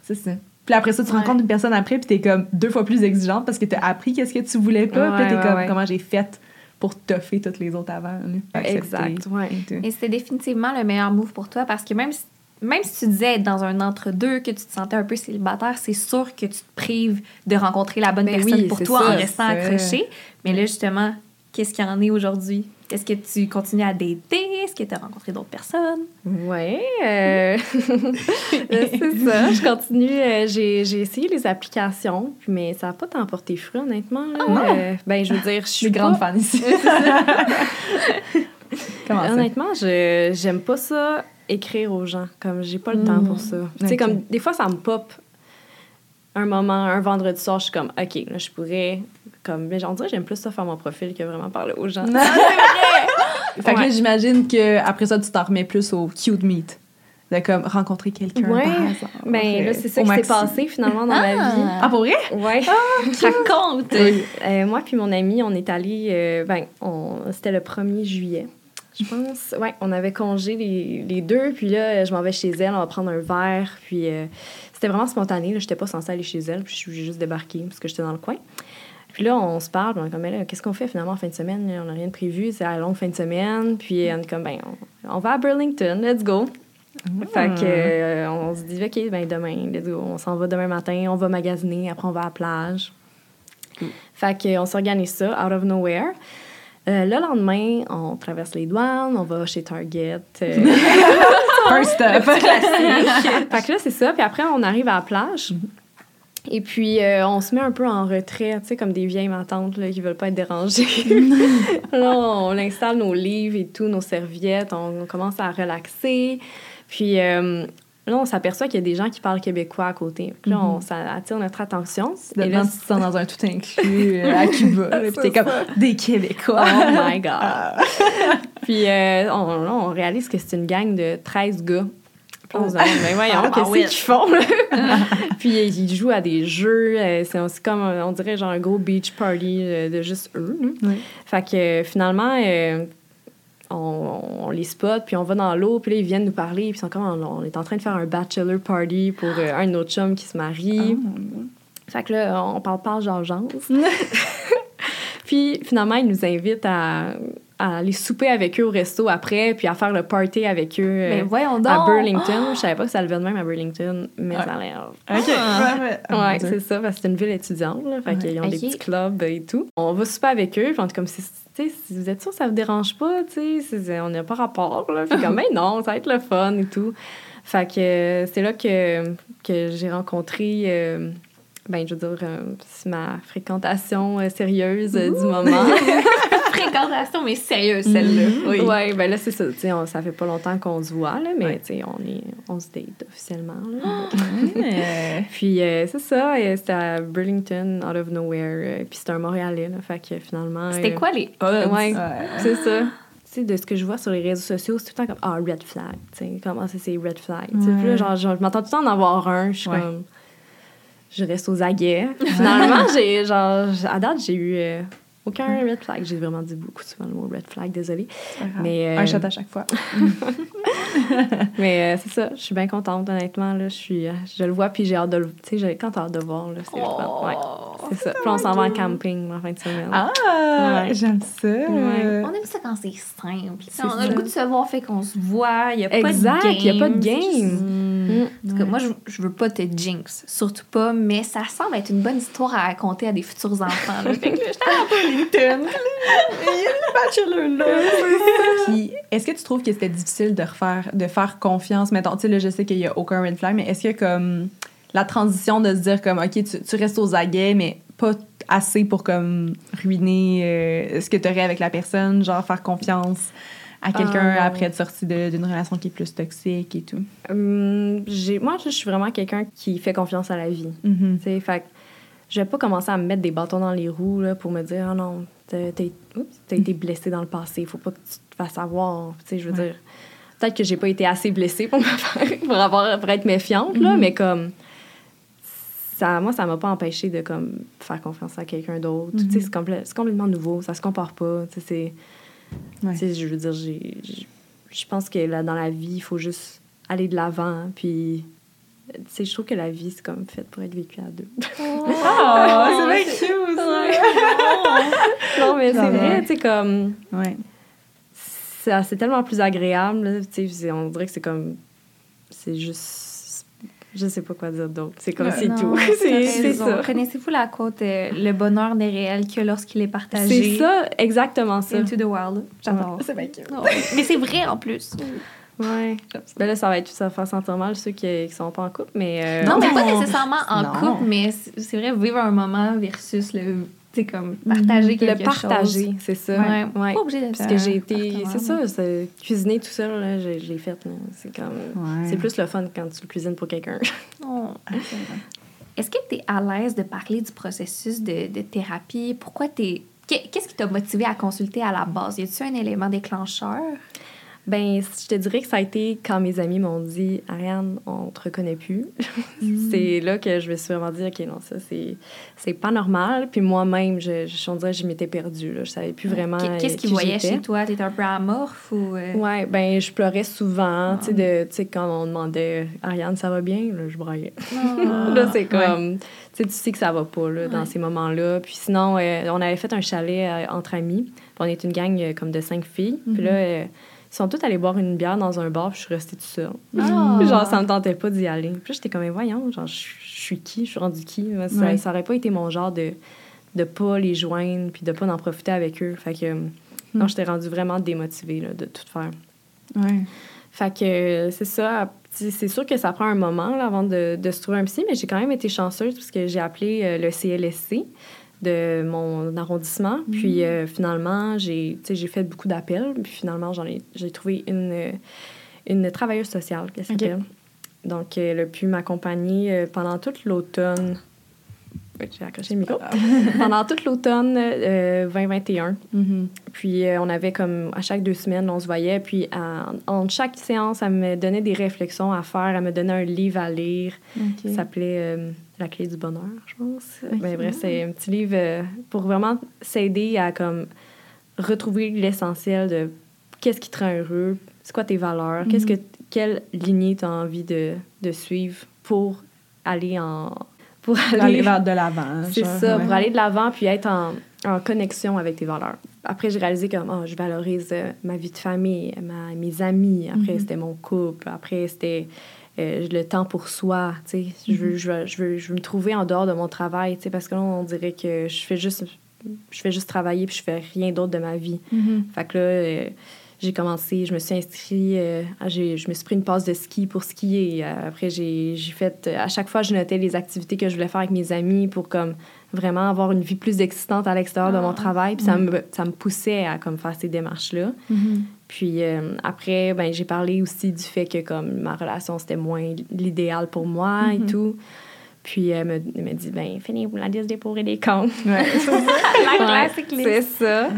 c'est ça. Puis après ça, tu Ouais. rencontres une personne après, puis t'es comme deux fois plus exigeante parce que t'as appris qu'est-ce que tu voulais pas. puis t'es ouais, comme, comment j'ai fait? Pour toffer toutes les autres avant. Exact, ouais. et c'était définitivement le meilleur move pour toi parce que même si, même si tu disais être dans un entre-deux, que tu te sentais un peu célibataire, c'est sûr que tu te prives de rencontrer la bonne Ben personne oui, pour toi ça, en restant accroché. Mais là, justement, qu'est-ce qu'il y en est aujourd'hui? Est-ce que tu continues à dater? Est-ce que tu as rencontré d'autres personnes? Ouais, *laughs* euh, *laughs* c'est ça. Je continue. euh, j'ai, j'ai essayé les applications, mais ça n'a pas tant porté fruit, honnêtement. là. Euh, ben, je veux dire, je Je suis grande pas- fan ici. *laughs* Comment ça? Honnêtement, je j'aime pas ça écrire aux gens. Comme j'ai pas le temps pour ça. Tu sais, comme des fois ça me pop un moment, un vendredi soir, je suis comme OK, là je pourrais comme mais j'en dirais j'aime plus ça faire mon profil que vraiment parler aux gens. Fait que là, Ouais. j'imagine qu'après ça, tu t'en remets plus au cute meet. De comme rencontrer quelqu'un Ouais. par hasard. Ben là c'est ça qui s'est passé finalement dans ma vie. Ah, pour vrai? Ouais. *laughs* Raconte! Oui. Euh, moi puis mon ami, on est allé euh, ben c'était le 1er juillet. Je pense. Ouais, on avait congé les, les deux. Puis là, je m'en vais chez elle, on va prendre un verre. Puis euh, c'était vraiment spontané. Je n'étais pas censée aller chez elle. Puis je suis juste débarquée parce que j'étais dans le coin. Puis là, on se parle. puis On est comme, Mais là, qu'est-ce qu'on fait finalement en fin de semaine? On n'a rien de prévu. C'est la longue fin de semaine. Puis on est comme, ben, on, on va à Burlington. Let's go. Fait que, euh, on se dit, OK, ben demain, let's go. On s'en va demain matin. On va magasiner. Après, on va à la plage. Fait que, on s'organise ça, out of nowhere. Euh, le lendemain, on traverse les douanes, on va chez Target. euh, *laughs* First step. fait que là, c'est ça. Puis après, on arrive à la plage. Et puis, euh, on se met un peu en retrait, tu sais, comme des vieilles matantes là, qui veulent pas être dérangées. *laughs* là, on installe nos livres et tout, nos serviettes, on, on commence à relaxer. Puis euh, là, on s'aperçoit qu'il y a des gens qui parlent québécois à côté. Puis là, on, ça attire notre attention. Et là, tu te sens dans un tout inclus euh, à Cuba. *laughs* Puis t'es comme des Québécois. Oh my God! Puis euh, on, là, on réalise que c'est une gang de 13 gars. Puis on se demande, mais voyons, Ah, qu'est-ce qu'ils font? là? *laughs* *laughs* Puis ils jouent à des jeux. euh, C'est comme, on dirait, genre un gros beach party euh, de juste eux. Oui. Fait que euh, finalement, on, on les spot, puis on va dans l'eau, puis là, ils viennent nous parler, puis ils sont comme, on, est en train de faire un bachelor party pour un de nos chums qui se marie. Fait que là, on parle pas genre *laughs* Puis finalement, ils nous invitent à, à aller souper avec eux au resto après, puis à faire le party avec eux euh, Mais voyons donc! à Burlington. Je savais pas que ça levait de même à Burlington, mais Ouais. ça a l'air. OK. Ah. Ouais, ouais. C'est ça, parce que c'est une ville étudiante, là. Fait qu'ils ont des petits clubs et tout. On va souper avec eux, puis on est comme si, tu sais, si vous êtes sûr que ça vous dérange pas, tu sais, c'est- on n'a pas rapport, là. Puis comme, *laughs* ben non, ça va être le fun et tout. Fait que euh, c'est là que, que j'ai rencontré, euh, ben, je veux dire, euh, c'est ma fréquentation euh, sérieuse euh, du moment. *laughs* Fréquentation, mais sérieuse, celle-là. Oui. Ouais, ben là, c'est ça. Tu sais, on- ça fait pas longtemps qu'on se voit, là, mais tu sais, on, est, on se date officiellement, là. Ouais. *laughs* Puis euh, c'est ça, euh, c'était à Burlington, out of nowhere. euh, puis c'était un Montréalais, là, fait que finalement... C'était euh, quoi les odds? Ouais, Ouais. c'est ça. Tu sais, de ce que je vois sur les réseaux sociaux, c'est tout le temps comme « Ah, red flag », comment ça, c'est red flag. Puis là, genre, genre, je m'entends tout le temps d'en avoir un, je suis Ouais. comme... Je reste aux aguets. *laughs* Finalement, j'ai, genre, à date, j'ai eu euh, aucun red flag. J'ai vraiment dit beaucoup souvent le mot red flag, désolée. Mais, euh, Un shot à chaque fois. *laughs* Mais euh, c'est ça, je suis bien contente, honnêtement. Là, je, suis, euh, je le vois, puis j'ai hâte de le. Tu sais, j'ai- quand t'as hâte de voir, là, c'est le fun. Ouais, c'est ça. Puis on s'en va en camping en fin de semaine. Ah, Ouais. j'aime ça. Ouais. On aime ça quand c'est simple. C'est on a ça. le goût de se voir, fait qu'on se voit. Il n'y a Exact, pas de game. il y a pas de game. Mm. En tout cas, moi, je, je veux pas te jinx, surtout pas, mais ça semble être une bonne histoire à raconter à des futurs enfants. Là. *laughs* Fait que *laughs* là, j'étais à Burlington. Puis, est-ce que tu trouves que c'était difficile de refaire, de faire confiance? Mettons, tu sais, là, je sais qu'il y a aucun red flag, mais est-ce que comme la transition de se dire comme, OK, tu, tu restes aux aguets, mais pas assez pour comme ruiner euh, ce que tu aurais avec la personne, genre faire confiance? À quelqu'un Ah. après être sorti d'une relation qui est plus toxique et tout? Hum, moi, je suis vraiment quelqu'un qui fait confiance à la vie. Tu sais, fait je vais pas commencer à me mettre des bâtons dans les roues là, pour me dire, ah non, t'as été blessé dans le passé, faut pas que tu te fasses avoir. Tu sais, je veux Ouais. dire, peut-être que j'ai pas été assez blessée pour, me *laughs* faire, pour, avoir, pour être méfiante, là, mais comme, ça, moi, ça m'a pas empêché de comme, faire confiance à quelqu'un d'autre. Tu sais, c'est complè- c'est complètement nouveau, ça se compare pas. Tu sais, c'est. Ouais. tu sais, je veux dire, je pense que là, dans la vie, il faut juste aller de l'avant, puis. Tu sais, je trouve que la vie, c'est comme fait pour être vécu à deux. Ah, *laughs* c'est bien cute, non, mais c'est vrai, tu sais, comme. Ouais. ça- C'est tellement plus agréable, là, tu sais, c'est- on dirait que c'est comme. C'est juste. Je sais pas quoi dire d'autre. C'est comme Ouais. c'est tout. C'est *laughs* ça. Connaissez-vous la quote euh, Le bonheur n'est réel que lorsqu'il est partagé? C'est ça, exactement ça. Into the wild. J'adore. C'est bien cute. Oh, Mais c'est vrai en plus. Ouais. Ben là, ça va être ça va faire sentir mal ceux qui, qui sont pas en couple, mais. euh, Non, mais pas *laughs* nécessairement en Non. couple, mais c'est c'est vrai, vivre un moment versus le. Sais, comme partager quelque le partager, chose. c'est ça. Ouais. Ouais. Pas obligé d'être Parce que j'ai été. C'est ça, c'est- cuisiner tout seul, là, j'ai- je l'ai fait. là. C'est comme. Ouais. C'est plus le fun quand tu le cuisines pour quelqu'un. *laughs* Oh. Est-ce que tu es à l'aise de parler du processus de, de thérapie? Pourquoi tu es. Qu'est-ce qui t'a motivé à consulter à la base? Y a-t-il un élément déclencheur? Ben, je te dirais que ça a été quand mes amis m'ont dit Ariane, on te reconnaît plus. Mm. *laughs* *laughs* c'est là que je me suis vraiment dit OK, non, ça, c'est, c'est pas normal. Puis moi-même, je, je, on dirait que je m'étais perdue. Là. Je savais plus vraiment. Qu'est- Qu'est-ce euh, qu'ils qui voyaient chez toi? T'étais un peu amorphe ou. euh, Ouais, ben, je pleurais souvent. Tu sais, Ah. de- tu sais, quand on demandait Ariane, ça va bien? Là, je braillais. Ah. *laughs* là, c'est comme. Tu sais, tu sais que ça va pas là, dans ces moments-là. Puis sinon, euh, on avait fait un chalet euh, entre amis. On est une gang comme de cinq filles. Puis Mhm. là, sont toutes allées boire une bière dans un bar, puis je suis restée toute seule. Ah. Genre, ça me tentait pas d'y aller. Puis j'étais comme, voyons, genre, je suis qui? Je suis rendue qui? Ça, Ouais. ça aurait pas été mon genre de de pas les joindre, puis de pas en profiter avec eux. Fait que, euh, non, j'étais rendue vraiment démotivée là, de tout faire. Ouais. Fait que c'est ça. C'est sûr que ça prend un moment là, avant de, de se trouver un psy, mais j'ai quand même été chanceuse parce que j'ai appelé euh, le CLSC de mon arrondissement. Puis euh, finalement, j'ai fait beaucoup d'appels. Puis finalement, j'en ai, j'ai trouvé une, une travailleuse sociale, qu'elle. Donc, elle a pu m'accompagner euh, pendant toute l'automne. J'ai accroché le micro. *laughs* pendant toute l'automne euh, 2021. Mhm. Puis euh, on avait comme à chaque deux semaines, on se voyait. Puis en, chaque séance, elle me donnait des réflexions à faire. Elle me donnait un livre à lire. Ok. Ça s'appelait euh, La clé du bonheur, je pense. Mais bref, c'est un petit livre euh, pour vraiment s'aider à comme retrouver l'essentiel de qu'est-ce qui te rend heureux, c'est quoi tes valeurs, qu'est-ce que quelle lignée tu as envie de, de suivre pour aller en pour Aller aller vers de l'avant. c'est ça, ouais. pour aller de l'avant puis être en, en connexion avec tes valeurs. Après, j'ai réalisé que oh, je valorise euh, ma vie de famille, ma- mes amis. Après, Mhm. c'était mon couple. Après, c'était euh, le temps pour soi. tu sais. Je, veux, je, veux, je, veux, je veux me trouver en dehors de mon travail, parce que là, on dirait que je fais juste, je fais juste travailler puis je fais rien d'autre de ma vie. Mhm. Fait que là, euh, j'ai commencé, je me suis inscrite, euh, je me suis pris une passe de ski pour skier. Euh, Après, j'ai j'ai fait, euh, à chaque fois, je notais les activités que je voulais faire avec mes amis pour comme vraiment avoir une vie plus excitante à l'extérieur de mon Ah, travail. Puis ça, me, ça me poussait à comme faire ces démarches-là. Mhm. Puis euh, après, ben, j'ai parlé aussi du fait que comme ma relation, c'était moins l'idéal pour moi et Mhm. tout. Puis elle me, elle m'a dit, ben, finis-vous la liste des pour et des contre. Ouais. *laughs* La Ouais, classique liste. C'est ça.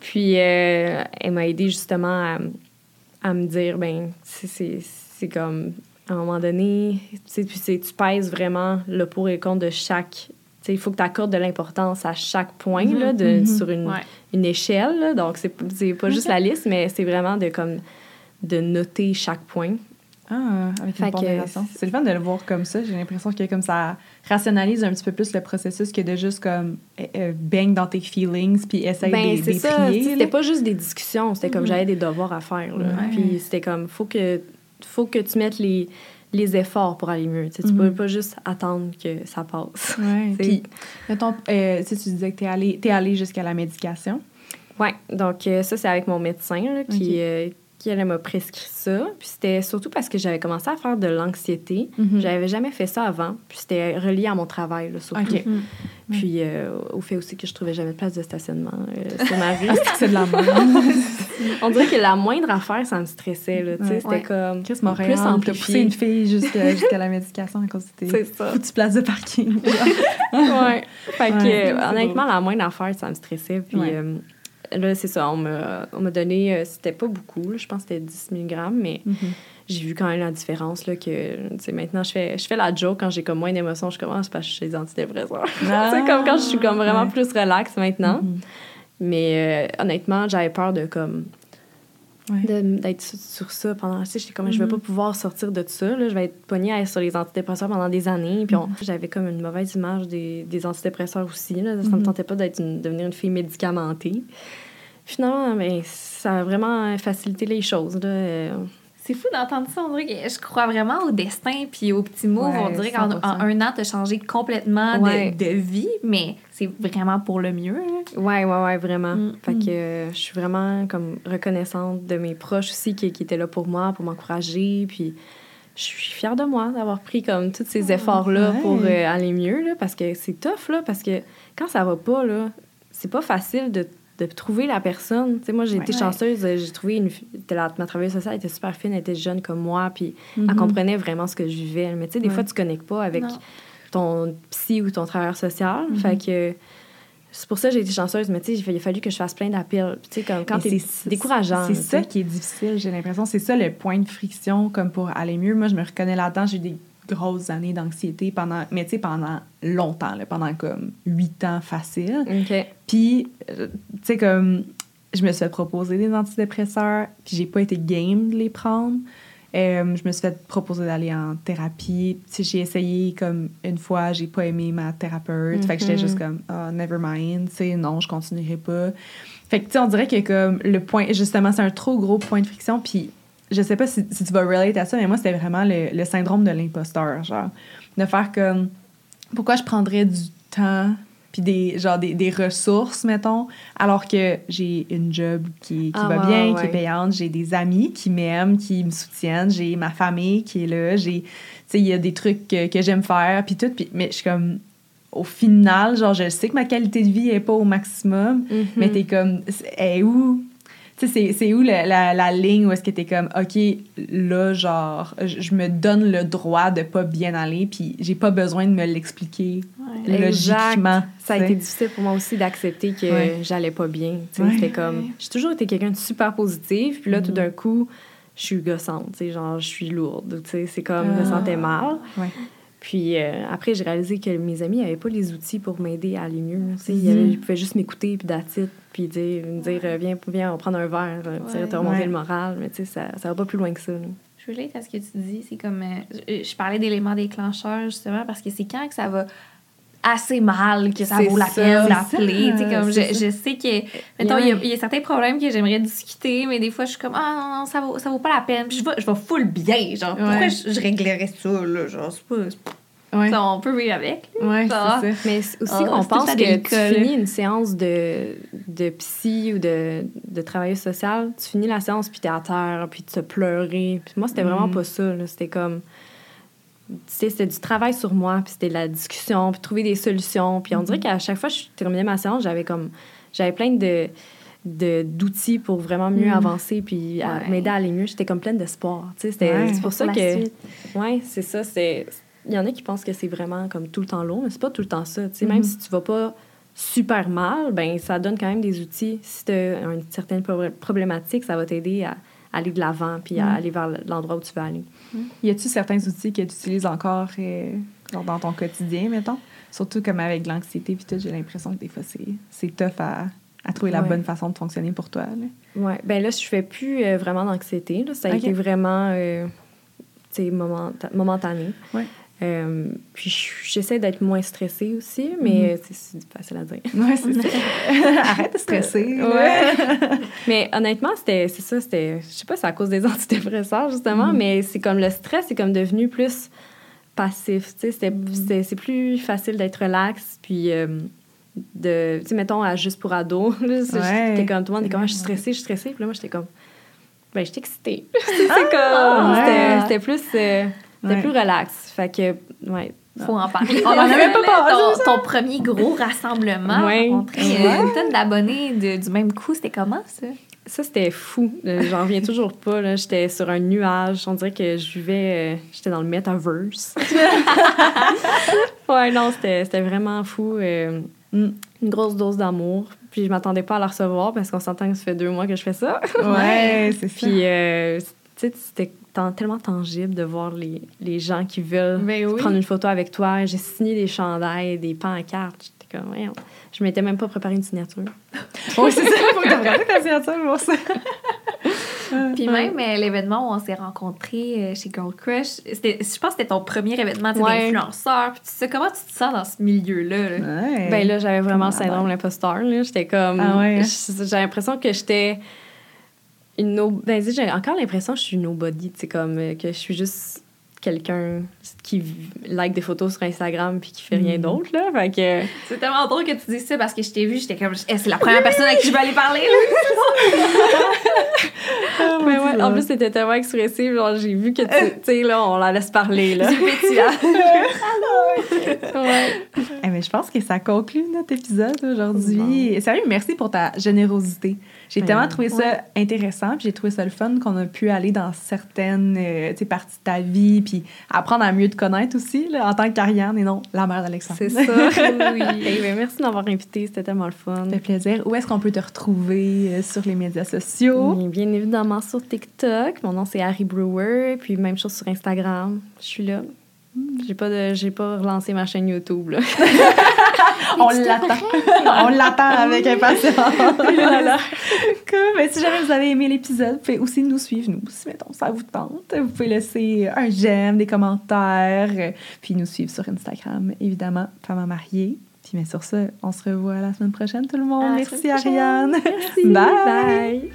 Puis euh, elle m'a aidé justement à, à me dire, ben, c'est- comme, à un moment donné, tu sais, tu pèses vraiment le pour et le contre de chaque. Tu sais, il faut que tu accordes de l'importance à chaque point là, de, Mhm. sur une, Ouais. une échelle. là. Donc, c'est c'est pas juste la liste, mais c'est vraiment de, comme, de noter chaque point. Ah, avec Fait une pondération. C'est le fun de le voir comme ça. J'ai l'impression que comme ça rationalise un petit peu plus le processus que de juste comme euh, euh, baigne dans tes feelings puis essaye Ben, de les ça. tu. C'était pas juste des discussions, c'était comme Mhm. j'avais des devoirs à faire. là. Ouais. Puis c'était comme, faut que, faut que tu mettes les, les efforts pour aller mieux. Tu sais, tu Mhm. peux pas juste attendre que ça passe. Ouais. *laughs* Puis, mettons, euh, tu sais, tu disais que t'es allé, t'es allé jusqu'à la médication. Ouais, donc euh, ça, c'est avec mon médecin là, qui, euh, qui elle m'a prescrit ça. Puis c'était surtout parce que j'avais commencé à faire de l'anxiété. Mhm. J'avais jamais fait ça avant. Puis c'était relié à mon travail, là, surtout. Mm. Puis euh, au fait aussi que je trouvais jamais de place de stationnement euh, sur ma *laughs* rue. Ah, c'est que c'est de la merde. *laughs* On dirait que la moindre affaire, ça me stressait. Là, Ouais. C'était Ouais. comme... Chris Montréal, Plus amplifié. poussé une fille jusqu'à *laughs* jusqu'à la médication à cause de tes C'est ça. foutues places de parking. ouais. Fait que, Ouais, euh, honnêtement, la moindre affaire, ça me stressait. Puis Ouais. euh, là, c'est ça, on m'a on m'a donné, euh, c'était pas beaucoup, là, je pense que c'était 10 mg, mais Mhm. j'ai vu quand même la différence, là, que, tu sais, maintenant, je fais, je fais la joke quand j'ai comme moins d'émotions, je commence parce que je suis des antidépresseurs. *laughs* Ah. c'est comme quand je suis comme vraiment Ouais. plus relax maintenant. Mhm. Mais euh, honnêtement, j'avais peur de comme Ouais. d'être sur, ça pendant tu sais j'étais comme je vais Mhm. pas pouvoir sortir de ça là. je vais être pognée à être sur les antidépresseurs pendant des années puis on- Mhm. j'avais comme une mauvaise image des, des antidépresseurs aussi là. ça me Mhm. tentait pas d'être une- devenir une fille médicamentée finalement ben, ça a vraiment facilité les choses là. C'est fou d'entendre ça. On dirait que je crois vraiment au destin puis au petit move. Ouais, on dirait qu'en 100%. en un an, t'as changé complètement de- Ouais. de, vie, mais c'est vraiment pour le mieux. là. Ouais, ouais, ouais, vraiment. Mm. Fait que euh, je suis vraiment comme reconnaissante de mes proches aussi qui, qui étaient là pour moi, pour m'encourager. Puis je suis fière de moi d'avoir pris comme tous ces efforts-là ouais. pour euh, aller mieux, là, parce que c'est tough, là, parce que quand ça va pas, là, c'est pas facile de, de trouver la personne. Tu sais, moi, j'ai été chanceuse, euh, j'ai trouvé une... la- ma travailleuse sociale était super fine, elle était jeune comme moi, puis Mhm. elle comprenait vraiment ce que je vivais. Mais tu sais, des Ouais. fois, tu connectes pas avec Non. ton psy ou ton travailleur social. Mhm. Fait que c'est pour ça que j'ai été chanceuse, mais tu sais, il a fallu que je fasse plein d'appels. Tu sais, comme quand t'es c'est- décourageant. C'est ça qui est difficile, j'ai l'impression. C'est ça le point de friction, comme pour aller mieux. Moi, je me reconnais là-dedans. J'ai des grosses années d'anxiété pendant, mais tu sais, pendant longtemps, là, pendant comme huit ans facile. Puis, euh, tu sais, comme, je me suis fait proposer des antidépresseurs, puis j'ai pas été game de les prendre. Euh, je me suis fait proposer d'aller en thérapie. Tu sais, j'ai essayé comme une fois, j'ai pas aimé ma thérapeute. Fait que j'étais Mhm. juste comme, ah, never mind, tu sais, non, je continuerai pas. Fait que, tu sais, on dirait que comme le point, justement, c'est un trop gros point de friction. Puis, je sais pas si, si tu vas relate à ça, mais moi, c'était vraiment le, le syndrome de l'imposteur, genre. De faire comme, pourquoi je prendrais du temps puis des genre des, des ressources mettons alors que j'ai une job qui, qui Ah, va ouais, bien ouais, qui est payante j'ai des amis qui m'aiment qui me soutiennent j'ai ma famille qui est là j'ai tu sais il y a des trucs que, que j'aime faire puis tout puis mais je suis comme au final genre je sais que ma qualité de vie est pas au maximum Mhm. mais t'es comme est où? Tu sais c'est- où la, la, la ligne où est-ce que t'es comme ok là genre je me donne le droit de pas bien aller puis j'ai pas besoin de me l'expliquer logiquement. Ça a été difficile pour moi aussi d'accepter que Ouais. j'allais pas bien. tu sais. Ouais. C'était comme. J'ai toujours été quelqu'un de super positif, puis là, tout Mhm. d'un coup, je suis gossante, tu sais, genre, je suis lourde, tu sais. C'est comme, je me Ah. sentais mal. Puis euh, après, j'ai réalisé que mes amis n'avaient pas les outils pour m'aider à aller mieux. Ils, avaient- Mhm. ils pouvaient juste m'écouter, puis d'attitude, puis dire, me dire viens, viens, on va prendre un verre, Ouais. te remonter Ouais. le moral. Mais tu sais, ça, ça va pas plus loin que ça. là. Je relate à ce que tu dis. C'est comme. euh, je, je parlais d'éléments déclencheurs, justement, parce que c'est quand que ça va assez mal que ça vaut la ça, peine d'appeler. comme je, je sais que. Mettons, il y, a, Ouais. il y a certains problèmes que j'aimerais discuter, mais des fois, je suis comme, ah non, non, ça vaut, ça vaut pas la peine. Puis je vais, je vais full bien. Genre, pourquoi je, je réglerais ça, là? Genre, c'est pas. Ouais, ça, on peut vivre avec. ouais ça. Mais aussi Ah, qu'on pense que tu finis une séance de, de psy ou de, de travailleuse sociale, tu finis la séance puis t'es à terre, puis tu as pleuré. Puis moi, c'était vraiment Mhm. pas ça. C'était comme... C'était du travail sur moi, puis c'était de la discussion, puis trouver des solutions. Puis on dirait qu'à chaque fois que je terminais ma séance, j'avais comme... J'avais plein de de- d'outils pour vraiment mieux Mhm. avancer puis Ouais. m'aider à aller mieux. J'étais comme pleine d'espoir. C'était- Ouais. C'est pour ça Pour que... Oui, c'est ça. C'est... Il y en a qui pensent que c'est vraiment comme tout le temps long, mais c'est pas tout le temps ça. Sais, Mhm. Même si tu vas pas super mal, ben ça donne quand même des outils. Si tu as une certaine pro- problématique, ça va t'aider à aller de l'avant puis à Mhm. aller vers l'endroit où tu veux aller. Y a-tu certains outils que tu utilises encore euh, dans ton quotidien, mettons? Surtout comme avec l'anxiété puis tout, j'ai l'impression que des fois, c'est, tough à, à trouver la Ouais. bonne façon de fonctionner pour toi. Ouais. Ben là, je fais plus euh, vraiment d'anxiété. Ça a Ok. été vraiment euh, momenta- momentané. Ouais. Euh, puis je- j'essaie d'être moins stressée aussi, mais Mhm. c'est, facile à dire. Ouais, c'est ça. *laughs* Arrête de stresser. Ouais. mais honnêtement, c'était, c'est ça, c'était, je sais pas, c'est à cause des *laughs* antidépresseurs, justement, Mhm. mais c'est comme le stress, c'est comme devenu plus passif, tu sais, Mhm. c'était- c'est plus facile d'être relax, puis euh, de, tu sais, mettons, à juste pour ado, *laughs* Ouais. j'étais comme, tout le monde est comme, Ah, je suis stressée, je suis stressée, puis là, moi, j'étais comme, ben, j'étais excitée. c'est comme, ouais. c'était, c'était plus, euh, c'était Ouais. plus relax, fait que, ouais. Faut en parler. On en avait pas parlé, ton, ton premier gros rassemblement, Ouais. rencontrer euh, une tonne d'abonnés de- du même coup, c'était comment ça? Ça, c'était fou. Euh, J'en reviens toujours pas. là. J'étais sur un nuage. On dirait que je vivais... euh, J'étais dans le metaverse. *laughs* ouais, non, c'était c'était vraiment fou. euh, Mm. une grosse dose d'amour. Puis je m'attendais pas à la recevoir parce qu'on s'entend que ça fait deux mois que je fais ça. Ouais, *laughs* c'est ça. Puis, euh, tu sais, c'était tellement tangible de voir les, les gens qui veulent Ben oui. prendre une photo avec toi. J'ai signé des chandails, des pancartes. J'étais comme, ouais, je m'étais même pas préparé une signature. *laughs* Ouais, c'est ça. Faut que tu regardes ta signature pour ça. *laughs* Puis même euh, l'événement où on s'est rencontrés euh, chez Girl Crush, c'était- je pense que c'était ton premier événement Ouais. d'influenceur. Puis tu sais, comment tu te sens dans ce milieu-là? là? Ouais. Ben là, j'avais vraiment le syndrome de l'imposteur. là. J'étais comme. Ah ouais, hein? J'ai l'impression que j'étais une no... ben, j'ai encore l'impression que je suis nobody, tu comme euh, que je suis juste quelqu'un qui like des photos sur Instagram puis qui fait rien Mm. d'autre, là. Fait que... C'est tellement drôle que tu dises ça parce que je t'ai vu, j'étais comme, Eh, c'est la première personne à qui je vais aller parler. là. *laughs* *laughs* Ouais, ouais. En plus, c'était tellement expressif, genre, j'ai vu que, tu tu sais, là, on la laisse parler, là. *laughs* Ouais. Eh, mais je pense que ça conclut notre épisode aujourd'hui. Sérieux, merci pour ta générosité. J'ai Ben, tellement trouvé ça ouais. intéressant, puis j'ai trouvé ça le fun qu'on a pu aller dans certaines euh, parties de ta vie, puis apprendre à mieux te connaître aussi, là, en tant qu'Ariane et non la mère d'Alexandre. C'est ça. *laughs* oui. Hey, ben, merci de m'avoir invité, c'était tellement le fun. Ça fait plaisir. Où est-ce qu'on peut te retrouver euh, sur les médias sociaux? Bien, bien évidemment sur TikTok. Mon nom c'est Harry Brewer. Puis même chose sur Instagram. Je suis là. J'ai pas de, j'ai pas relancé ma chaîne YouTube là. *laughs* On l'attend. *laughs* On l'attend avec impatience. *laughs* Cool. Mais si jamais vous avez aimé l'épisode, vous pouvez aussi nous suivre, nous, si mettons ça vous tente. Vous pouvez laisser un j'aime, des commentaires, puis nous suivre sur Instagram, évidemment, Femme mariée. Puis mais sur ça, on se revoit la semaine prochaine, tout le monde. À Merci. Ariane. Merci. Bye. Bye.